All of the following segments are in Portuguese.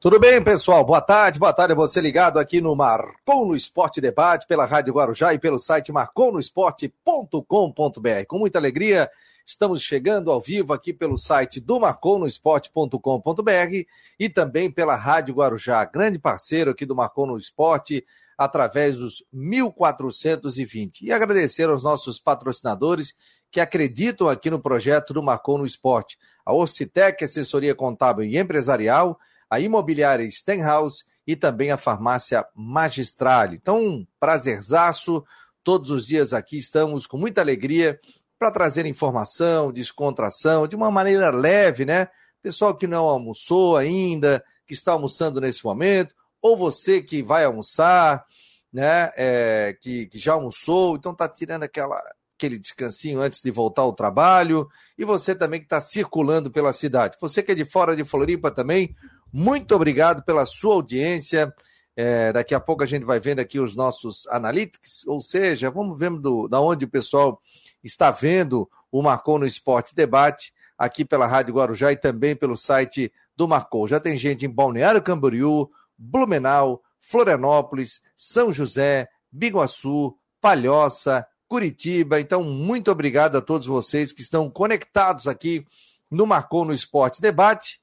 Tudo bem, pessoal? Boa tarde, boa tarde a você ligado aqui no Marcou no Esporte Debate, pela Rádio Guarujá e pelo site marconosport.com.br. Com muita alegria, estamos chegando ao vivo aqui pelo site do marconosport.com.br e também pela Rádio Guarujá, grande parceiro aqui do Marcou no Esporte, através dos 1420. E agradecer aos nossos patrocinadores que acreditam aqui no projeto do Marcou no Esporte. A Orcitec, assessoria contábil e empresarial, a imobiliária Stenhouse e também a farmácia Magistrale. Então, prazerzaço, todos os dias aqui estamos com muita alegria para trazer informação, descontração, de uma maneira leve, né? Pessoal que não almoçou ainda, que está almoçando nesse momento, ou você que vai almoçar, né? É, que, que já almoçou, então está tirando aquela, aquele descansinho antes de voltar ao trabalho, e você também que está circulando pela cidade. Você que é de fora de Floripa também, muito obrigado pela sua audiência. É, daqui a pouco a gente vai vendo aqui os nossos analytics, ou seja, vamos ver do, da onde o pessoal está vendo o Marcou no Esporte Debate, aqui pela Rádio Guarujá e também pelo site do Marcou. Já tem gente em Balneário Camboriú, Blumenau, Florianópolis, São José, Biguaçu, Palhoça, Curitiba. Então, muito obrigado a todos vocês que estão conectados aqui no Marcou no Esporte Debate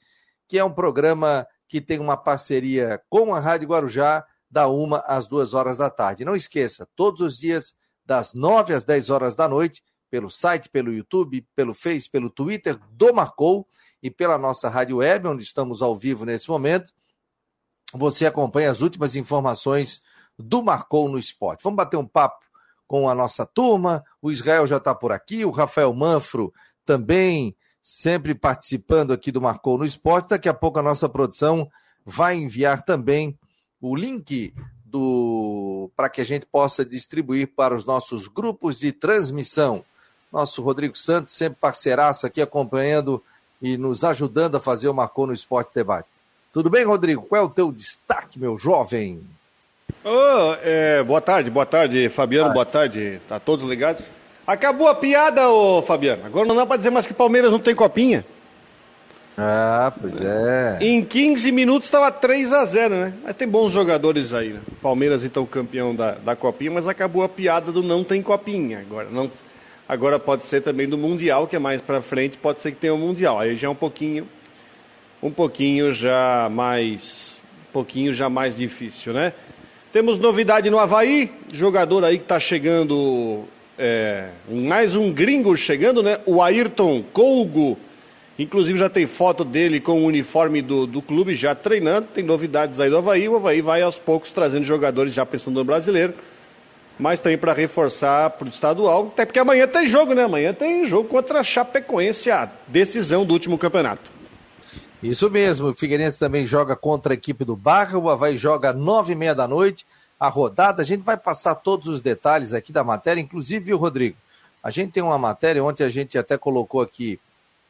que é um programa que tem uma parceria com a Rádio Guarujá, da uma às duas horas da tarde. Não esqueça, todos os dias, das nove às dez horas da noite, pelo site, pelo YouTube, pelo Face, pelo Twitter do Marcou e pela nossa rádio web, onde estamos ao vivo nesse momento. Você acompanha as últimas informações do Marcou no Esporte. Vamos bater um papo com a nossa turma. O Israel já está por aqui, o Rafael Manfro também sempre participando aqui do Marcou no Esporte. Daqui a pouco a nossa produção vai enviar também o link do para que a gente possa distribuir para os nossos grupos de transmissão. Nosso Rodrigo Santos, sempre parceiraço aqui acompanhando e nos ajudando a fazer o Marcou no Esporte Debate. Tudo bem, Rodrigo? Qual é o teu destaque, meu jovem? Oh, é, boa tarde, boa tarde, Fabiano, boa tarde. Tá todos ligados? Acabou a piada, ô Fabiano. Agora não dá pra dizer mais que o Palmeiras não tem copinha. Ah, pois é. Em 15 minutos estava 3 a 0 né? Mas tem bons jogadores aí, né? Palmeiras, então, campeão da, da copinha, mas acabou a piada do não tem copinha. Agora, não, agora pode ser também do Mundial, que é mais pra frente, pode ser que tenha o um Mundial. Aí já é um pouquinho. Um pouquinho já mais. Um pouquinho já mais difícil, né? Temos novidade no Havaí, jogador aí que está chegando é, mais um gringo chegando, né? O Ayrton Colgo. Inclusive já tem foto dele com o uniforme do, do clube já treinando. Tem novidades aí do Havaí. O Havaí vai aos poucos trazendo jogadores já pensando no brasileiro. Mas também para reforçar para o estadual. Até porque amanhã tem jogo, né? Amanhã tem jogo contra a Chapecoense, a decisão do último campeonato. Isso mesmo. O Figueirense também joga contra a equipe do Barra. O Havaí joga nove e meia da noite a rodada. A gente vai passar todos os detalhes aqui da matéria, inclusive, o Rodrigo. A gente tem uma matéria, ontem a gente até colocou aqui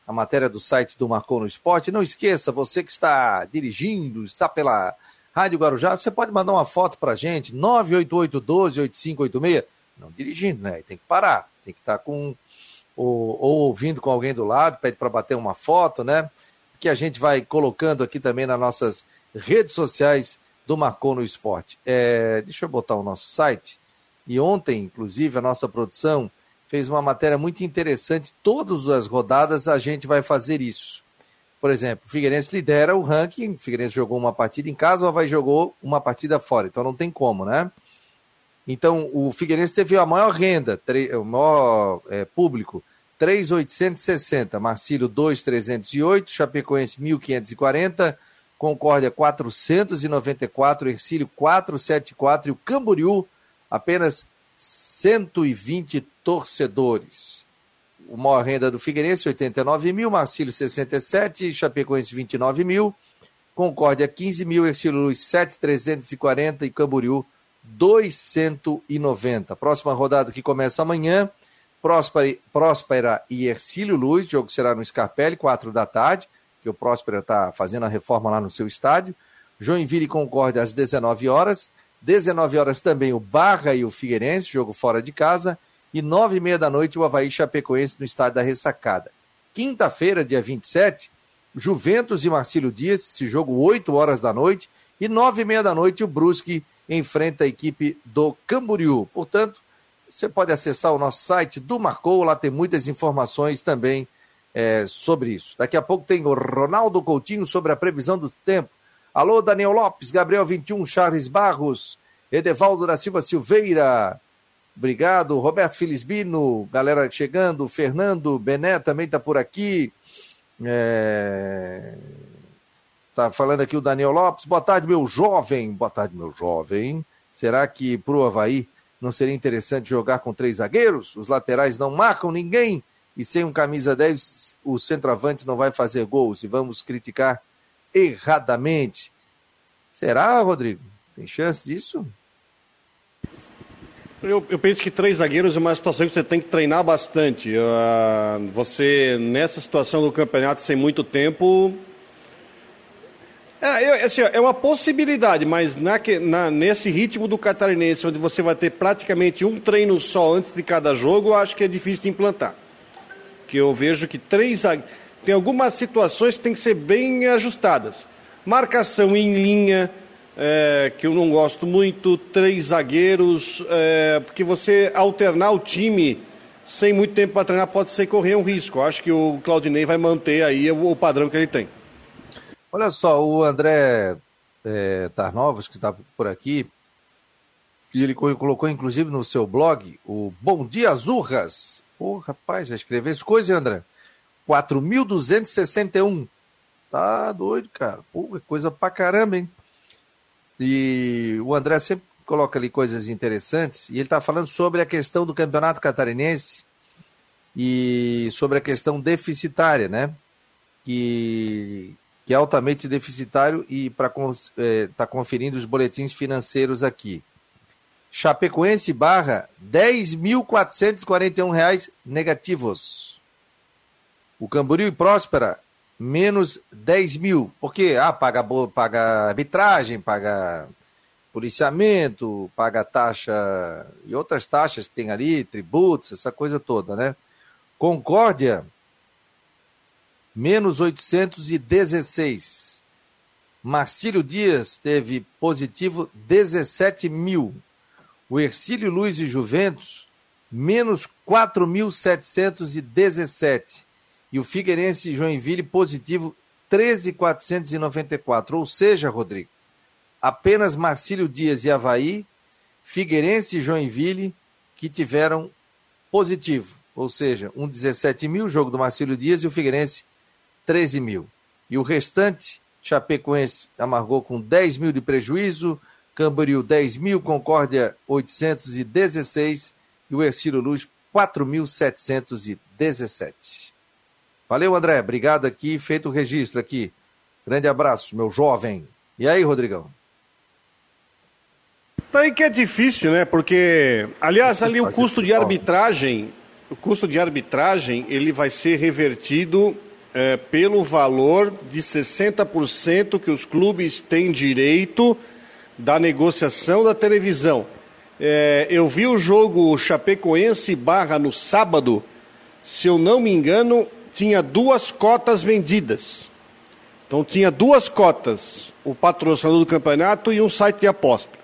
a matéria do site do Marcou no Esporte. Não esqueça, você que está dirigindo, está pela Rádio Guarujá, você pode mandar uma foto para a gente, 988-12-8586. Não dirigindo, né? Tem que parar, tem que estar com ou, ou ouvindo com alguém do lado, pede para bater uma foto, né? Que a gente vai colocando aqui também nas nossas redes sociais do Marcou no Esporte. É, deixa eu botar o nosso site. E ontem, inclusive, a nossa produção fez uma matéria muito interessante. Todas as rodadas a gente vai fazer isso. Por exemplo, o Figueirense lidera o ranking, o Figueirense jogou uma partida em casa, o Havaí jogou uma partida fora, então não tem como, né? Então, o Figueirense teve a maior renda, o maior é, público, 3,860, Marcílio 2,308, Chapecoense 1.540, Concórdia 494, Ercílio 474 e o Camboriú apenas 120 torcedores. O maior renda do Figueirense 89 mil, Marcílio 67, Chapecoense 29 mil, Concórdia 15 mil, Ercílio Luz 7,340 e Camboriú 290. Próxima rodada que começa amanhã, Próspera, Próspera e Ercílio Luz, jogo será no Scarpelli, 4 da tarde que o Próspera está fazendo a reforma lá no seu estádio. Joinville e Concórdia às 19 horas. 19 horas também o Barra e o Figueirense, jogo fora de casa. E 9 e meia da noite o Havaí Chapecoense no estádio da Ressacada. Quinta-feira, dia 27, Juventus e Marcílio Dias, esse jogo 8 horas da noite, e 9 e meia da noite o Brusque enfrenta a equipe do Camboriú. Portanto, você pode acessar o nosso site do Marcou, lá tem muitas informações também é, sobre isso. Daqui a pouco tem o Ronaldo Coutinho sobre a previsão do tempo. Alô, Daniel Lopes, Gabriel 21, Charles Barros, Edevaldo da Silva Silveira. Obrigado, Roberto Filisbino, galera chegando, Fernando Bené também está por aqui. É... Tá falando aqui o Daniel Lopes. Boa tarde, meu jovem. Boa tarde, meu jovem. Será que para o Havaí não seria interessante jogar com três zagueiros? Os laterais não marcam ninguém e sem um camisa 10 o centroavante não vai fazer gols e vamos criticar erradamente. Será, Rodrigo? Tem chance disso? Eu, eu, penso que três zagueiros é uma situação que você tem que treinar bastante. Uh, você, nessa situação do campeonato sem muito tempo, é, assim, é uma possibilidade, mas na, na, nesse ritmo do catarinense, onde você vai ter praticamente um treino só antes de cada jogo, eu acho que é difícil de implantar. Que eu vejo que três. Tem algumas situações que tem que ser bem ajustadas. Marcação em linha, é, que eu não gosto muito, três zagueiros, é, porque você alternar o time sem muito tempo para treinar pode ser correr um risco. Eu acho que o Claudinei vai manter aí o, o padrão que ele tem. Olha só, o André é, Tarnovas, que está por aqui, e ele colocou inclusive no seu blog o Bom Dia Azurras. Pô, rapaz, já escreveu essa coisa, André? 4.261. Tá doido, cara. Pô, é coisa pra caramba, hein? E o André sempre coloca ali coisas interessantes, e ele está falando sobre a questão do campeonato catarinense e sobre a questão deficitária, né? Que que é altamente deficitário e para é, tá conferindo os boletins financeiros aqui. Chapecoense barra R$ 10.441 negativos. O Camboriú e Próspera, menos 10 mil. Porque, ah, paga, paga arbitragem, paga policiamento, paga taxa e outras taxas que tem ali, tributos, essa coisa toda, né? Concórdia, menos 816. Marcílio Dias teve positivo 17 mil. O Ercílio Luiz e Juventus, menos 4.717. E o Figueirense Joinville positivo 13.494. Ou seja, Rodrigo, apenas Marcílio Dias e Havaí, Figueirense e Joinville que tiveram positivo. Ou seja, um 17 mil, jogo do Marcílio Dias e o Figueirense 13 mil. E o restante, Chapecoense amargou com 10 mil de prejuízo, Camboriú 10 mil, Concórdia 816 e o Ercílio Luz 4.717. Valeu, André. Obrigado aqui. Feito o registro aqui. Grande abraço, meu jovem. E aí, Rodrigão? Tá aí que é difícil, né? Porque, aliás, ali o custo de arbitragem, o custo de arbitragem, ele vai ser revertido é, pelo valor de 60% que os clubes têm direito da negociação da televisão. É, eu vi o jogo Chapecoense Barra no sábado, se eu não me engano, tinha duas cotas vendidas. Então tinha duas cotas, o patrocinador do campeonato e um site de aposta.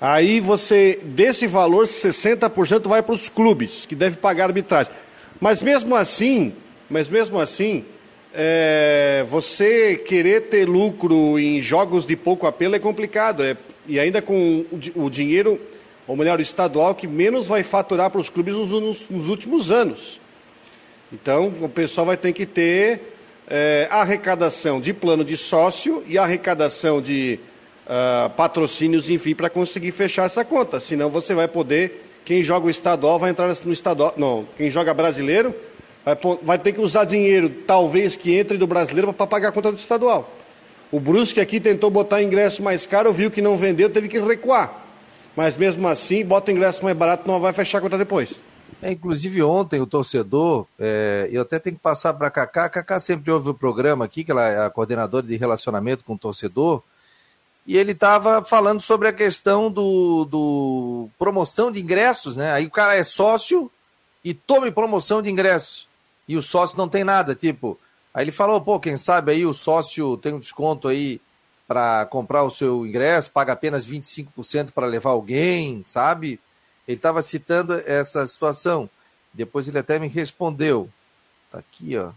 Aí você, desse valor, 60% vai para os clubes, que devem pagar arbitragem. Mas mesmo assim, mas mesmo assim, é, você querer ter lucro em jogos de pouco apelo é complicado. É, e ainda com o, o, dinheiro, ou melhor, o estadual, que menos vai faturar para os clubes nos, nos, nos, últimos anos. Então, o pessoal vai ter que ter é, arrecadação de plano de sócio e arrecadação de uh, patrocínios, enfim, para conseguir fechar essa conta. Senão você vai poder, quem joga o estadual vai entrar no estadual. Não, quem joga brasileiro vai, vai ter que usar dinheiro, talvez que entre do brasileiro, para pagar a conta do estadual. O Brusque aqui tentou botar ingresso mais caro, viu que não vendeu, teve que recuar. Mas mesmo assim, bota ingresso mais barato, não vai fechar a conta depois. É, inclusive ontem o torcedor, é, eu até tenho que passar para a Cacá, a Cacá sempre ouve o programa aqui, que ela é a coordenadora de relacionamento com o torcedor, e ele estava falando sobre a questão do, do promoção de ingressos, né? Aí o cara é sócio e tome promoção de ingressos e o sócio não tem nada, tipo, Aí ele falou, pô, quem sabe aí o sócio tem um desconto aí para comprar o seu ingresso, paga apenas 25% para levar alguém, sabe? Ele estava citando essa situação. Depois ele até me respondeu. Tá aqui, ó.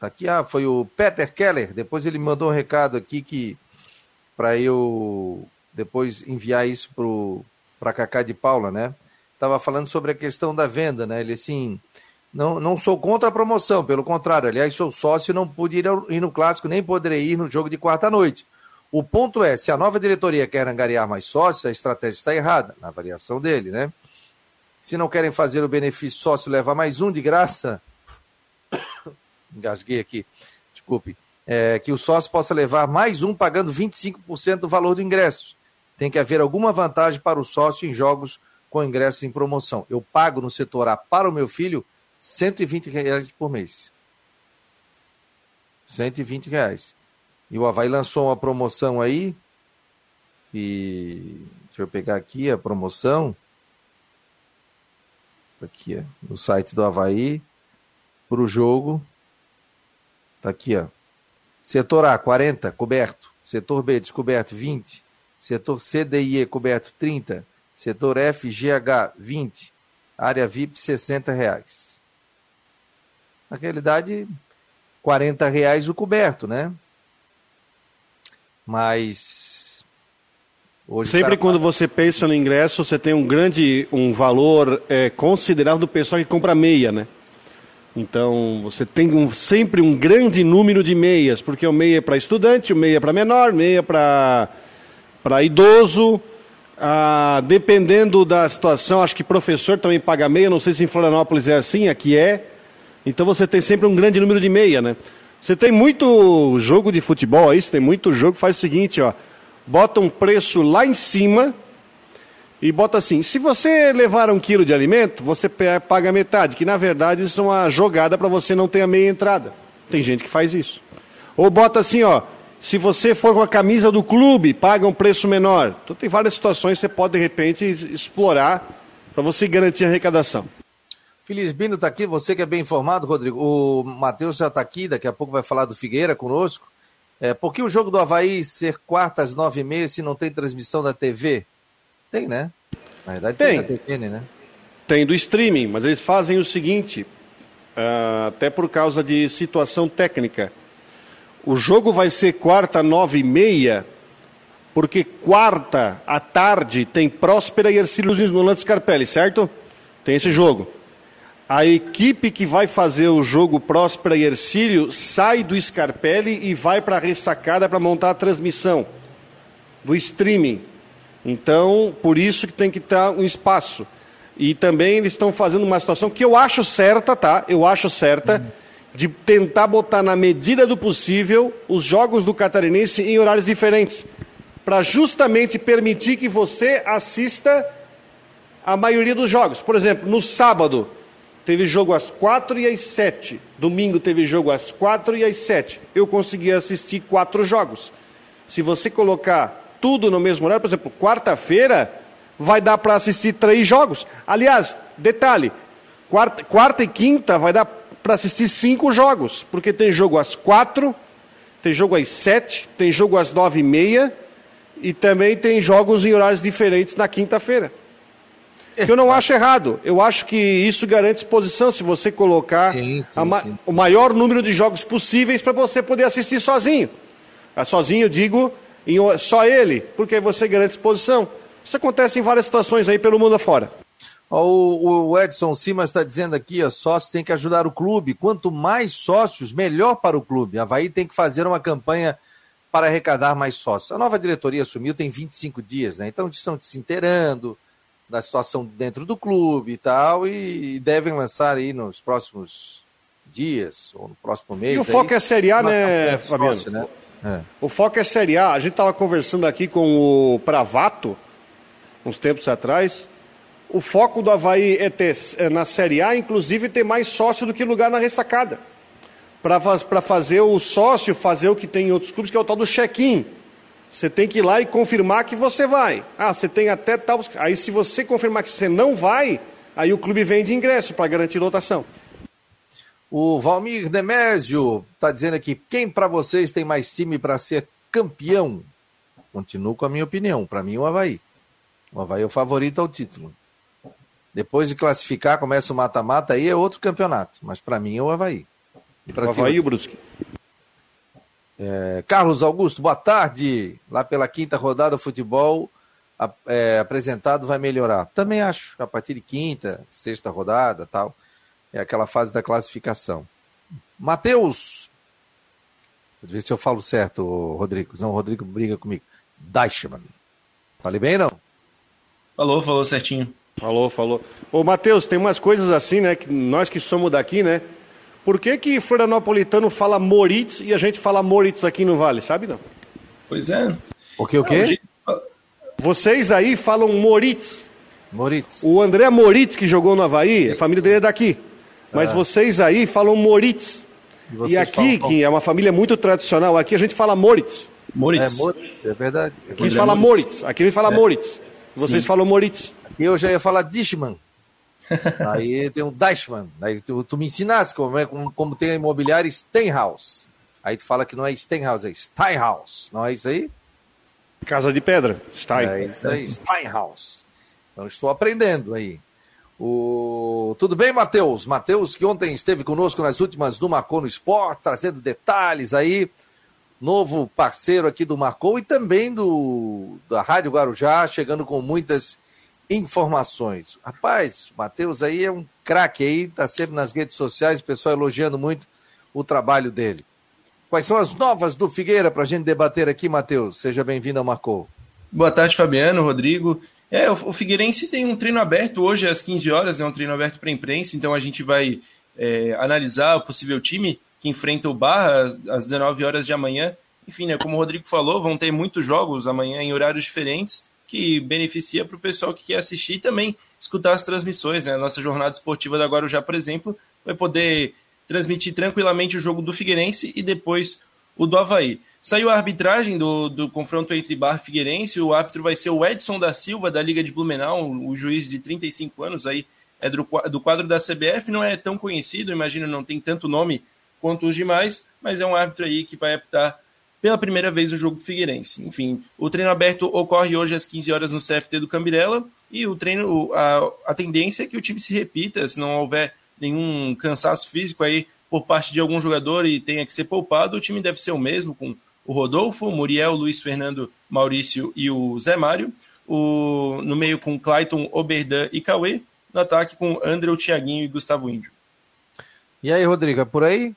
Tá aqui, ah, foi o Peter Keller. Depois ele mandou um recado aqui que para eu depois enviar isso para Cacá de Paula, né? Tava falando sobre a questão da venda, né? Ele assim, não, não sou contra a promoção, pelo contrário, aliás, sou sócio e não pude ir, ir no clássico, nem poderei ir no jogo de quarta-noite. O ponto é, se a nova diretoria quer angariar mais sócios, a estratégia está errada, na avaliação dele, né? Se não querem fazer o benefício sócio levar mais um de graça, engasguei aqui, desculpe, é, que o sócio possa levar mais um pagando 25% do valor do ingresso. Tem que haver alguma vantagem para o sócio em jogos com ingressos em promoção. Eu pago no setor A para o meu filho 120 reais por mês. 120 reais. E o Havaí lançou uma promoção aí. E deixa eu pegar aqui a promoção. Aqui, ó, no site do Havaí. Para o jogo. Tá aqui, ó. Setor A, 40, coberto. Setor B, descoberto, 20. Setor C, D e E, coberto, 30. Setor F, GH, 20. Área VIP, 60 reais. Na realidade, 40 reais o coberto, né? Mas hoje sempre quando você pensa no ingresso, você tem um grande, um valor é, considerável do pessoal que compra meia, né? Então você tem um, sempre um grande número de meias, porque o meia é para estudante, o meia é para menor, meia para para idoso. Ah, dependendo da situação, acho que professor também paga meia. Não sei se em Florianópolis é assim, aqui é. Então você tem sempre um grande número de meia, né? Você tem muito jogo de futebol aí, você tem muito jogo, faz o seguinte, ó. Bota um preço lá em cima e bota assim, se você levar um quilo de alimento, você paga metade, que na verdade isso é uma jogada para você não ter a meia entrada. Tem gente que faz isso. Ou bota assim, ó, se você for com a camisa do clube, paga um preço menor. Então tem várias situações que você pode de repente explorar para você garantir a arrecadação. Bino está aqui, você que é bem informado, Rodrigo. O Matheus já está aqui, daqui a pouco vai falar do Figueira conosco. É, por que o jogo do Havaí ser quarta às nove e meia se não tem transmissão da TV? Tem, né? Na verdade tem, tem TVN, né? Tem do streaming, mas eles fazem o seguinte, uh, até por causa de situação técnica. O jogo vai ser quarta nove e meia, porque quarta à tarde tem Próspera e Ercílio Molantes Scarpelli, certo? Tem esse jogo. A equipe que vai fazer o jogo Próspera e Ercílio sai do Scarpelli e vai para a ressacada para montar a transmissão do streaming. Então, por isso que tem que estar um espaço. E também eles estão fazendo uma situação que eu acho certa, tá? Eu acho certa, uhum. de tentar botar na medida do possível os jogos do Catarinense em horários diferentes. Para justamente permitir que você assista a maioria dos jogos. Por exemplo, no sábado, teve jogo às quatro e às sete. Domingo teve jogo às quatro e às sete. Eu consegui assistir quatro jogos. Se você colocar tudo no mesmo horário, por exemplo, quarta-feira, vai dar para assistir três jogos. Aliás, detalhe, quarta, quarta e quinta vai dar para assistir cinco jogos, porque tem jogo às quatro, tem jogo às sete, tem jogo às nove e meia e também tem jogos em horários diferentes na quinta-feira. Que eu não acho errado. Eu acho que isso garante exposição se você colocar sim, sim, ma sim. o maior número de jogos possíveis para você poder assistir sozinho. Ah, sozinho, digo, em, só ele, porque você garante exposição. Isso acontece em várias situações aí pelo mundo afora. O, o Edson Simas está dizendo aqui, a sócios tem que ajudar o clube. Quanto mais sócios, melhor para o clube. A Havaí tem que fazer uma campanha para arrecadar mais sócios. A nova diretoria assumiu tem 25 dias, né? Então estão se inteirando, da situação dentro do clube e tal, e devem lançar aí nos próximos dias ou no próximo mês. E o foco aí, é Série A, né, Fabiano? Né? É. O foco é Série A. A gente estava conversando aqui com o Pravato, uns tempos atrás. O foco do Havaí é ter é na Série A, inclusive, ter mais sócio do que lugar na ressacada. Para fazer o sócio fazer o que tem em outros clubes, que é o tal do check-in. Você tem que ir lá e confirmar que você vai. Ah, você tem até tal. Aí, se você confirmar que você não vai, aí o clube vende ingresso para garantir lotação. O Valmir Demésio está dizendo aqui: quem para vocês tem mais time para ser campeão? Continuo com a minha opinião. Para mim, o Havaí. O Havaí é o favorito ao título. Depois de classificar, começa o mata-mata, aí é outro campeonato. Mas para mim é o Havaí. E o Havaí e o Brusque. É, Carlos Augusto, boa tarde. Lá pela quinta rodada, o futebol é, apresentado vai melhorar. Também acho, a partir de quinta, sexta rodada tal. É aquela fase da classificação. Matheus. Deixa eu ver se eu falo certo, Rodrigo. Não, o Rodrigo briga comigo. Deichmann. Falei bem, não? Falou, falou certinho. Falou, falou. Ô, Matheus, tem umas coisas assim, né? Que nós que somos daqui, né? Por que que Florianopolitano fala Moritz e a gente fala Moritz aqui no Vale, sabe não? Pois é. O que, o quê? Vocês aí falam Moritz. Moritz. O André Moritz, que jogou no Havaí, a família dele é daqui. Mas ah. vocês aí falam Moritz. E, e aqui, falam... que é uma família muito tradicional, aqui a gente fala Moritz. Moritz. É, Moritz, é verdade. Aqui a gente fala Moritz. Aqui a gente fala é. Moritz. Vocês Sim. falam Moritz. Aqui eu já ia falar Dishman. Aí tem um Deichmann. Aí tu, tu, me ensinasse como, é, como, como tem a imobiliária Stenhouse. Aí tu fala que não é Stenhouse, é Steinhaus. Não é isso aí? Casa de Pedra. Stein. É isso aí, Steinhaus. Então estou aprendendo aí. O... Tudo bem, Matheus? Matheus, que ontem esteve conosco nas últimas do Marcou no Esporte, trazendo detalhes aí. Novo parceiro aqui do Marcou e também do da Rádio Guarujá, chegando com muitas informações. Rapaz, o Matheus aí é um craque aí, tá sempre nas redes sociais, o pessoal elogiando muito o trabalho dele. Quais são as novas do Figueira para a gente debater aqui, Matheus? Seja bem-vindo ao Marcou. Boa tarde, Fabiano, Rodrigo. É, o, Figueirense tem um treino aberto hoje às 15 horas, é um treino aberto para a imprensa, então a gente vai é, analisar o possível time que enfrenta o Barra às, às 19 horas de amanhã. Enfim, né, como o Rodrigo falou, vão ter muitos jogos amanhã em horários diferentes, que beneficia para o pessoal que quer assistir e também escutar as transmissões. Né? A nossa jornada esportiva da Guarujá, por exemplo, vai poder transmitir tranquilamente o jogo do Figueirense e depois o do Havaí. Saiu a arbitragem do, do confronto entre Barra e Figueirense, o árbitro vai ser o Edson da Silva, da Liga de Blumenau, o juiz de 35 anos, aí é do, do quadro da CBF, não é tão conhecido, imagino não tem tanto nome quanto os demais, mas é um árbitro aí que vai apitar pela primeira vez o jogo do Figueirense. Enfim, o treino aberto ocorre hoje às 15 horas no CFT do Cambirela e o treino, a, a tendência é que o time se repita, se não houver nenhum cansaço físico aí por parte de algum jogador e tenha que ser poupado, o time deve ser o mesmo, com o Rodolfo, Muriel, Luiz Fernando, Maurício e o Zé Mário. O, no meio com Clayton, Oberdan e Cauê. No ataque com André, Thiaguinho e Gustavo Índio. E aí, Rodrigo, é por aí?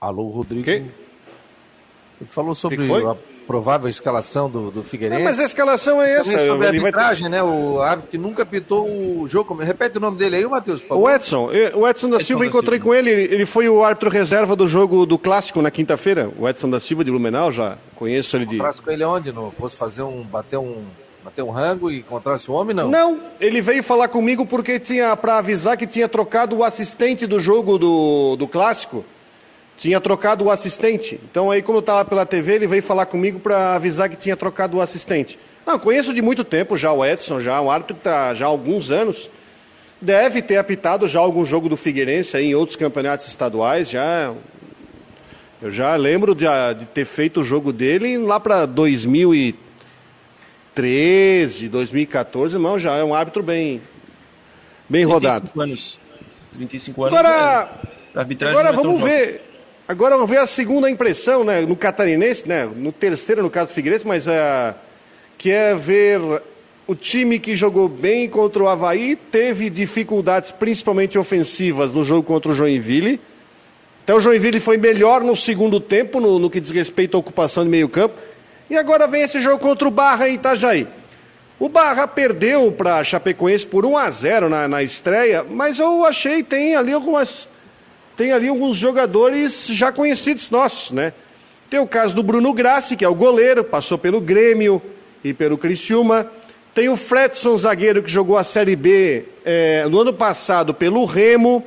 Alô, Rodrigo. Que? Ele falou sobre a provável escalação do, do Figueirense. mas a escalação é essa. Sobre a arbitragem, ter... né? O árbitro que nunca pitou o jogo. Repete o nome dele aí, Matheus, O Edson. O Edson da Edson Silva, da encontrei Silva. com ele. Ele foi o árbitro reserva do jogo do Clássico na quinta-feira. O Edson da Silva de Blumenau, já conheço ele de... Encontrasse com ele onde? No, fosse fazer um... bater um... Bater um rango e encontrasse o homem, não? Não, ele veio falar comigo porque tinha para avisar que tinha trocado o assistente do jogo do, do clássico tinha trocado o assistente. Então aí, quando eu estava pela TV, ele veio falar comigo para avisar que tinha trocado o assistente. Não, conheço de muito tempo já o Edson, já um árbitro que está já há alguns anos. Deve ter apitado já algum jogo do Figueirense aí em outros campeonatos estaduais, já. Eu já lembro de, de ter feito o jogo dele lá para 2013, 2014, irmão, já é um árbitro bem, bem 35 rodado. 35 anos. 35 anos. Agora, é, agora vamos ver. Agora vamos ver a segunda impressão, né, no catarinense, né, no terceiro no caso do Figueiredo, mas uh, que é ver o time que jogou bem contra o Havaí, teve dificuldades principalmente ofensivas no jogo contra o Joinville. Então o Joinville foi melhor no segundo tempo, no, no que diz respeito à ocupação de meio campo. E agora vem esse jogo contra o Barra em Itajaí. O Barra perdeu para Chapecoense por 1 a 0 na, na estreia, mas eu achei tem ali algumas tem ali alguns jogadores já conhecidos nossos, né? Tem o caso do Bruno Grassi, que é o goleiro, passou pelo Grêmio e pelo Criciúma. Tem o Fredson, zagueiro, que jogou a Série B é, no ano passado pelo Remo.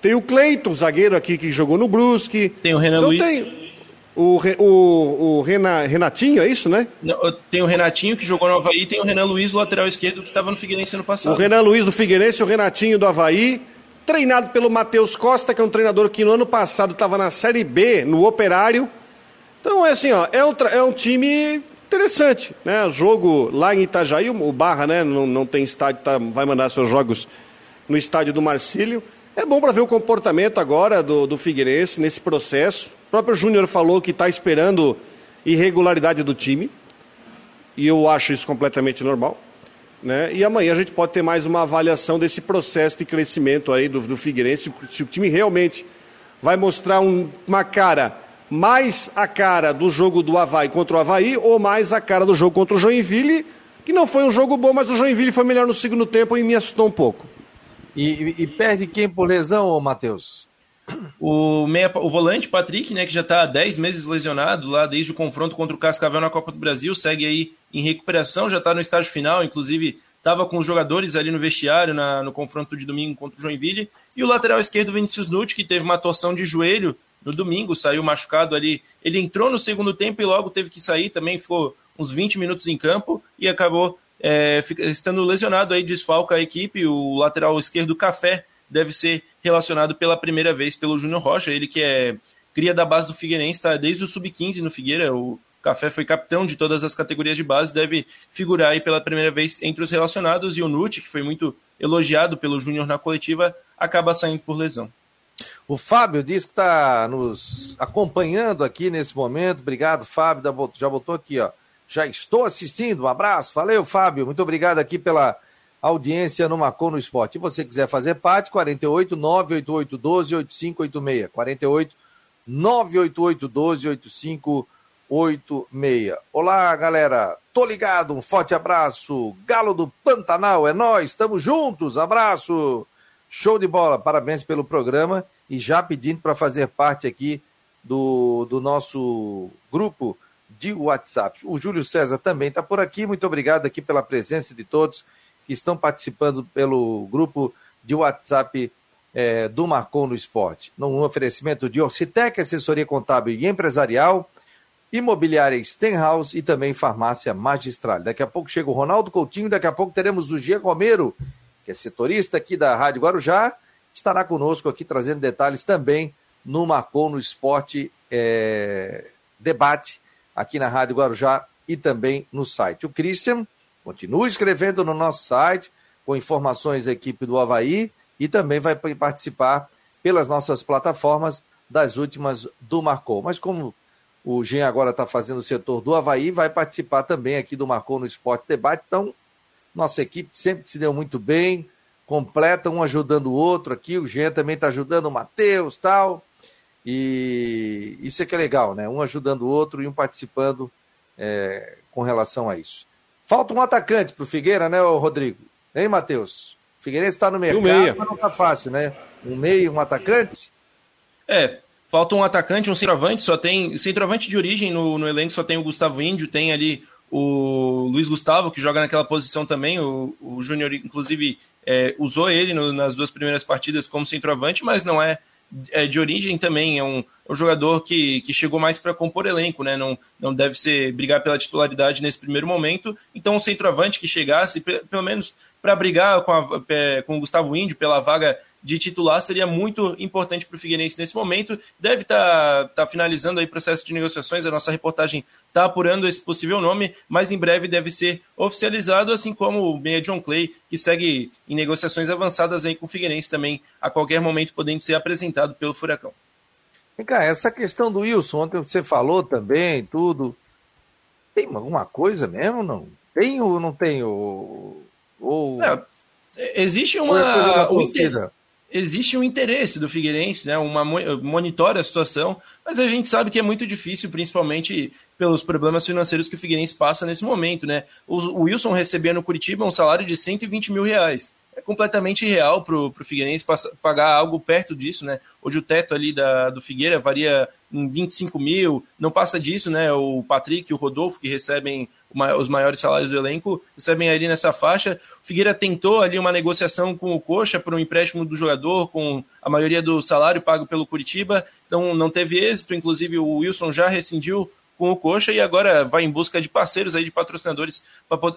Tem o Cleiton, zagueiro aqui, que jogou no Brusque. Tem o Renan então, Luiz. Tem O, o, o Renatinho, é isso, né? Tem o Renatinho que jogou no Havaí, tem o Renan Luiz, lateral esquerdo, que estava no Figueirense ano passado. O Renan Luiz do Figueirense, o Renatinho do Havaí, treinado pelo Matheus Costa, que é um treinador que no ano passado estava na Série B, no Operário. Então, é assim, ó, é um, é um time interessante, né? Jogo lá em Itajaí, o Barra, né, não, não tem estádio, tá, vai mandar seus jogos no estádio do Marcílio. É bom para ver o comportamento agora do, do Figueirense nesse processo. O próprio Júnior falou que está esperando irregularidade do time. E eu acho isso completamente normal. Né? E amanhã a gente pode ter mais uma avaliação desse processo de crescimento aí do, do Figueirense. Se o time realmente vai mostrar um, uma cara mais a cara do jogo do Havaí contra o Havaí ou mais a cara do jogo contra o Joinville, que não foi um jogo bom, mas o Joinville foi melhor no segundo tempo e me assustou um pouco. E, e perde quem por lesão, Matheus? O, meia, o volante Patrick, né, que já está há 10 meses lesionado lá desde o confronto contra o Cascavel na Copa do Brasil, segue aí em recuperação, já está no estágio final, inclusive estava com os jogadores ali no vestiário na, no confronto de domingo contra o Joinville. E o lateral esquerdo Vinícius Nutt, que teve uma torção de joelho no domingo, saiu machucado ali. Ele entrou no segundo tempo e logo teve que sair, também ficou uns 20 minutos em campo e acabou é, estando lesionado aí, desfalca a equipe. O lateral esquerdo Café deve ser relacionado pela primeira vez pelo Júnior Rocha, ele que é cria da base do Figueirense, está desde o sub-15 no Figueira, o Café foi capitão de todas as categorias de base, deve figurar aí pela primeira vez entre os relacionados, e o Nuti, que foi muito elogiado pelo Júnior na coletiva, acaba saindo por lesão. O Fábio diz que está nos acompanhando aqui nesse momento. Obrigado, Fábio. Já botou aqui, ó. Já estou assistindo. Um abraço. Valeu, Fábio. Muito obrigado aqui pela audiência no Marcou no Esporte. Se você quiser fazer parte, 48 988 12 8586. 48 988 12 8586. Olá, galera. Tô ligado. Um forte abraço. Galo do Pantanal é nós. Estamos juntos. Abraço. Show de bola. Parabéns pelo programa e já pedindo para fazer parte aqui do, do nosso grupo de WhatsApp. O Júlio César também está por aqui. Muito obrigado aqui pela presença de todos que estão participando pelo grupo de WhatsApp é, do Marcon no Esporte. Num oferecimento de Orcitec, assessoria contábil e empresarial, imobiliária Stenhouse e também farmácia magistral. Daqui a pouco chega o Ronaldo Coutinho, daqui a pouco teremos o G. Romero, que é setorista aqui da Rádio Guarujá, estará conosco aqui trazendo detalhes também no Marcon no Esporte é, Debate, aqui na Rádio Guarujá e também no site. O Christian continua escrevendo no nosso site com informações da equipe do Havaí e também vai participar pelas nossas plataformas das últimas do Marcou. Mas como o Gen agora está fazendo o setor do Havaí, vai participar também aqui do Marcou no Esporte Debate. Então, nossa equipe sempre se deu muito bem, completa um ajudando o outro aqui. O Jean também está ajudando o Matheus tal. E isso é que é legal, né? Um ajudando o outro e um participando é, com relação a isso. Falta um atacante para o Figueira, né, Rodrigo? Hein, Matheus? O Figueirense está no mercado, meia. mas não está fácil, né? Um meio, um atacante? É, falta um atacante, um centroavante, só tem. Centroavante de origem no, no elenco só tem o Gustavo Índio, tem ali o Luiz Gustavo, que joga naquela posição também. O, o Júnior, inclusive, é, usou ele no, nas duas primeiras partidas como centroavante, mas não é, é de origem também. É um, é um jogador que, que chegou mais para compor elenco, né? Não, não deve ser brigar pela titularidade nesse primeiro momento. Então, um centroavante que chegasse, pelo menos para brigar com, a, com o Gustavo Índio pela vaga de titular seria muito importante para o Figueirense nesse momento. Deve estar tá, tá finalizando aí o processo de negociações, a nossa reportagem está apurando esse possível nome, mas em breve deve ser oficializado, assim como o meia John Clay, que segue em negociações avançadas aí com o Figueirense também, a qualquer momento podendo ser apresentado pelo Furacão. Vem cá, essa questão do Wilson, ontem você falou também, tudo. Tem alguma coisa mesmo? Não? Tem ou não tem? Ou... ou... É, existe uma. Ou é coisa da torcida? Existe um interesse do Figueirense, né? Uma monitora a situação, mas a gente sabe que é muito difícil, principalmente pelos problemas financeiros que o Figueirense passa nesse momento, né? O Wilson recebia no Curitiba um salário de 120 mil reais. É completamente irreal para o Figueirense pagar algo perto disso, né? Hoje o teto ali da, do Figueira varia 25 mil, não passa disso, né? O Patrick e o Rodolfo, que recebem os maiores salários do elenco, recebem ali nessa faixa. O Figueira tentou ali uma negociação com o Coxa por um empréstimo do jogador, com a maioria do salário pago pelo Curitiba, então não teve êxito, inclusive o Wilson já rescindiu com o Coxa e agora vai em busca de parceiros aí, de patrocinadores,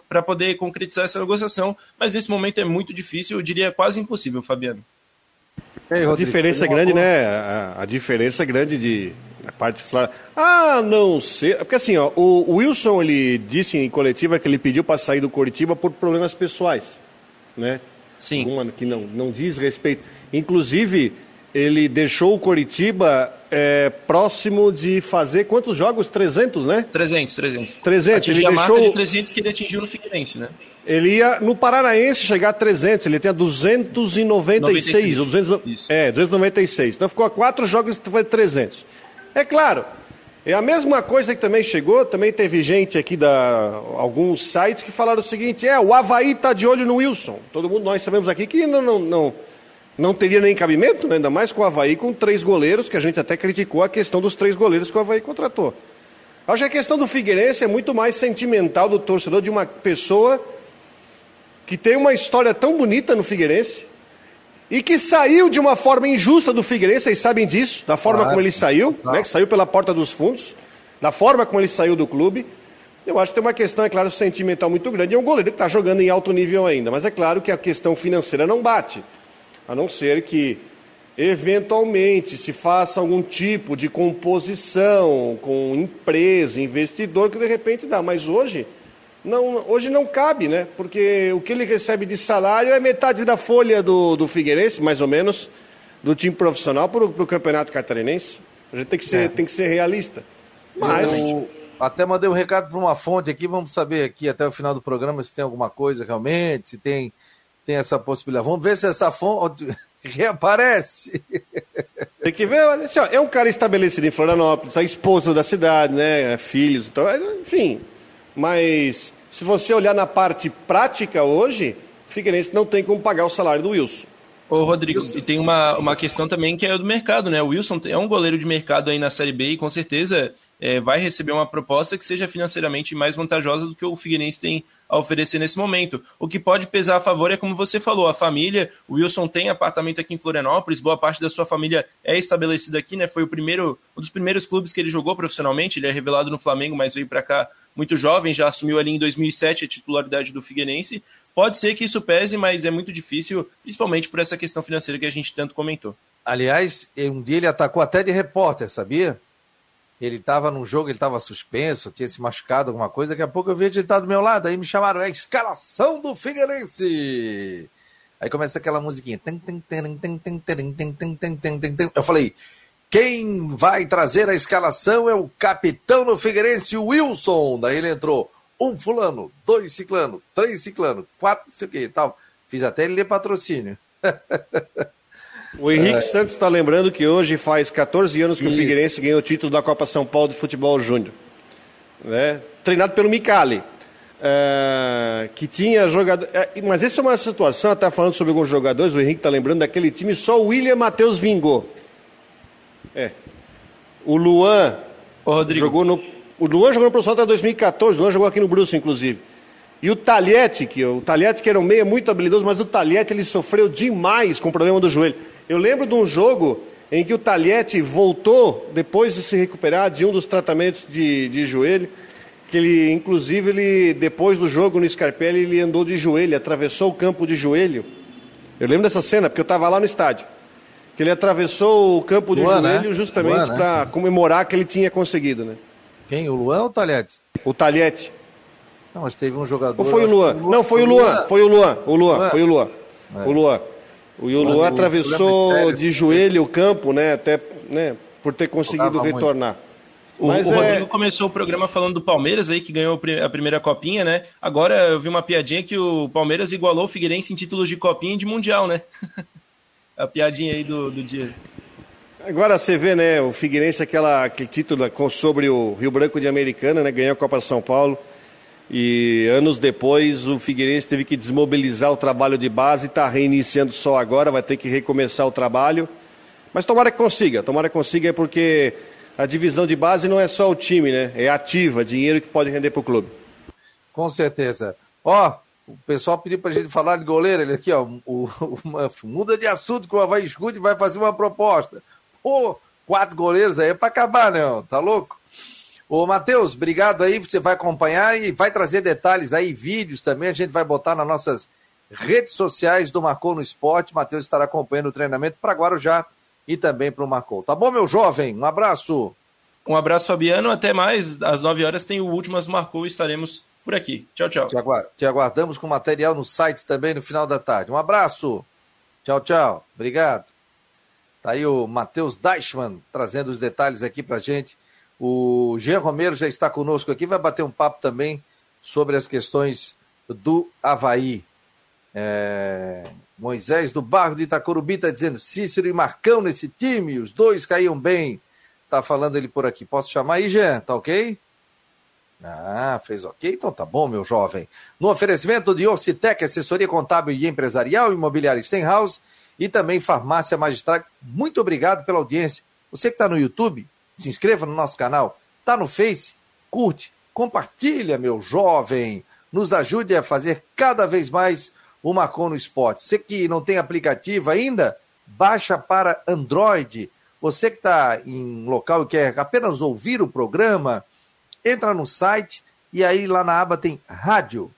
para poder concretizar essa negociação, mas nesse momento é muito difícil, eu diria quase impossível, Fabiano. Aí, Rodrigo, a diferença é grande, né? A, a, diferença é grande de a parte Ah, não sei. Porque assim, ó, o, o Wilson ele disse em coletiva que ele pediu para sair do Curitiba por problemas pessoais, né? Sim. Uma que não, não diz respeito. Inclusive, ele deixou o Coritiba é, próximo de fazer quantos jogos? 300, né? 300, 300. 300. ele a deixou... marca de 300 que ele atingiu no Figueirense, né? Ele ia no Paranaense chegar a 300, ele tinha 296. 96. 200, é, 296. Então ficou a quatro jogos e foi 300. É claro, é a mesma coisa que também chegou, também teve gente aqui da alguns sites que falaram o seguinte: é, o Havaí está de olho no Wilson. Todo mundo, nós sabemos aqui que não, não, não não teria nem cabimento, né? ainda mais com o Havaí com três goleiros, que a gente até criticou a questão dos três goleiros que o Havaí contratou. Acho que a questão do Figueirense é muito mais sentimental do torcedor de uma pessoa que tem uma história tão bonita no Figueirense e que saiu de uma forma injusta do Figueirense, vocês sabem disso, da forma claro, como ele saiu, né? que saiu pela porta dos fundos, da forma como ele saiu do clube. Eu acho que tem uma questão, é claro, sentimental muito grande. É um goleiro que está jogando em alto nível ainda, mas é claro que a questão financeira não bate a não ser que eventualmente se faça algum tipo de composição com empresa, investidor que de repente dá, mas hoje não, hoje não cabe, né? Porque o que ele recebe de salário é metade da folha do, do Figueirense, mais ou menos, do time profissional para o Campeonato Catarinense. A gente tem que ser, é. tem que ser realista. Mas. Eu até mandei um recado para uma fonte aqui, vamos saber aqui até o final do programa se tem alguma coisa realmente, se tem tem essa possibilidade. Vamos ver se essa fonte reaparece. Tem que ver, olha, assim, é um cara estabelecido em Florianópolis, a esposa da cidade, né, filhos, então, enfim. Mas se você olhar na parte prática hoje, o Figueirense não tem como pagar o salário do Wilson. Ô, Rodrigo, e tem uma, uma questão também que é do mercado, né? O Wilson é um goleiro de mercado aí na Série B e com certeza é, vai receber uma proposta que seja financeiramente mais vantajosa do que o Figueirense tem a oferecer nesse momento. O que pode pesar a favor é como você falou, a família, o Wilson tem apartamento aqui em Florianópolis, boa parte da sua família é estabelecida aqui, né? Foi o primeiro, um dos primeiros clubes que ele jogou profissionalmente, ele é revelado no Flamengo, mas veio para cá muito jovem, já assumiu ali em 2007 a titularidade do Figueirense. Pode ser que isso pese, mas é muito difícil, principalmente por essa questão financeira que a gente tanto comentou. Aliás, um dia ele atacou até de repórter, sabia? Ele estava num jogo, ele estava suspenso, tinha se machucado, alguma coisa. Daqui a pouco eu vi ele estar do meu lado, aí me chamaram, é escalação do Figueirense. Aí começa aquela musiquinha. Eu falei, quem vai trazer a escalação é o capitão do Figueirense, Wilson. Daí ele entrou, um fulano, dois ciclano, três ciclano, quatro, não sei o que tal. Fiz até ele ler patrocínio. O Henrique é. Santos está lembrando que hoje faz 14 anos que Isso. o Figueirense ganhou o título da Copa São Paulo de Futebol Júnior. Né? Treinado pelo Micali. É, que tinha jogador. É, mas essa é uma situação, até falando sobre alguns jogadores, o Henrique está lembrando daquele time, só o William Matheus vingou. É. O Luan Ô, jogou no. O Luan jogou no profissional até 2014, o Luan jogou aqui no Bruce, inclusive. E o Talhete, que o Talhete que era um meia muito habilidoso, mas o Talhete ele sofreu demais com o problema do joelho. Eu lembro de um jogo em que o Talhete voltou, depois de se recuperar de um dos tratamentos de, de joelho, que ele, inclusive, ele, depois do jogo no Scarpelli, ele andou de joelho, atravessou o campo de joelho. Eu lembro dessa cena, porque eu estava lá no estádio. Que ele atravessou o campo de Luan, né? joelho né? justamente né? para comemorar que ele tinha conseguido, né? Quem? O Luan ou o Talhete? O Talhete. Não, mas teve um jogador. Ou foi o Luan? Não, foi o Luan. Foi o Luan. O Luan. Foi o Luan. O Luan. O Luan atravessou de joelho o campo, né? Até né, por ter conseguido retornar. O, Mas o Rodrigo é... começou o programa falando do Palmeiras aí, que ganhou a primeira copinha, né? Agora eu vi uma piadinha que o Palmeiras igualou o Figueirense em títulos de copinha e de mundial, né? a piadinha aí do, do dia. Agora você vê, né, o Figueirense, aquela, aquele título sobre o Rio Branco de Americana, né? Ganhou a Copa São Paulo. E anos depois o Figueirense teve que desmobilizar o trabalho de base, está reiniciando só agora, vai ter que recomeçar o trabalho. Mas tomara que consiga, tomara que consiga, porque a divisão de base não é só o time, né? É ativa, dinheiro que pode render para o clube. Com certeza. Ó, o pessoal pediu para a gente falar de goleiro. Ele aqui, ó, o, o, muda de assunto que o Havaí escute vai fazer uma proposta. Pô, quatro goleiros aí é para acabar, né? Tá louco? Ô, Matheus, obrigado aí. Você vai acompanhar e vai trazer detalhes aí, vídeos também. A gente vai botar nas nossas redes sociais do Marcou no Esporte. Matheus estará acompanhando o treinamento para Guarujá e também para o Marcou. Tá bom, meu jovem? Um abraço. Um abraço, Fabiano. Até mais. Às 9 horas tem o Últimas Marcou e estaremos por aqui. Tchau, tchau. Te, agu te aguardamos com material no site também no final da tarde. Um abraço. Tchau, tchau. Obrigado. Tá aí o Matheus Deichmann trazendo os detalhes aqui pra gente. O Jean Romero já está conosco aqui, vai bater um papo também sobre as questões do Havaí. É... Moisés do Barro de Itacorubi está dizendo Cícero e Marcão nesse time, os dois caíam bem. Tá falando ele por aqui. Posso chamar aí, Jean? Tá ok? Ah, fez ok, então tá bom, meu jovem. No oferecimento de Orcitec, assessoria contábil e empresarial, imobiliário Stenhouse e também farmácia magistral. Muito obrigado pela audiência. Você que está no YouTube, se inscreva no nosso canal. Tá no Face, curte, compartilha, meu jovem. Nos ajude a fazer cada vez mais o Marcon no Esporte. Você que não tem aplicativo ainda, baixa para Android. Você que está em local e quer apenas ouvir o programa, entra no site e aí lá na aba tem rádio.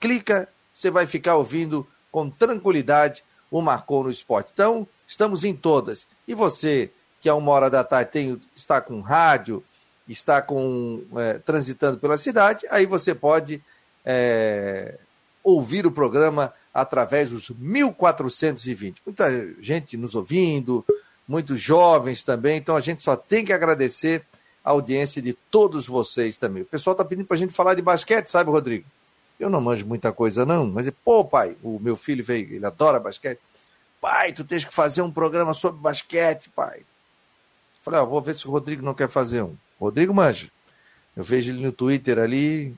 Clica, você vai ficar ouvindo com tranquilidade o Marcou no Esporte. Então, estamos em todas. E você, que a uma hora da tarde tem, está com rádio, está com é, transitando pela cidade, aí você pode é, ouvir o programa através dos 1420. Muita gente nos ouvindo, muitos jovens também, então a gente só tem que agradecer a audiência de todos vocês também. O pessoal está pedindo para a gente falar de basquete, sabe, Rodrigo? Eu não manjo muita coisa, não, mas, pô, pai, o meu filho veio, ele adora basquete. Pai, tu tens que fazer um programa sobre basquete, pai. Falei, ó, vou ver se o Rodrigo não quer fazer um. Rodrigo manja. Eu vejo ele no Twitter ali,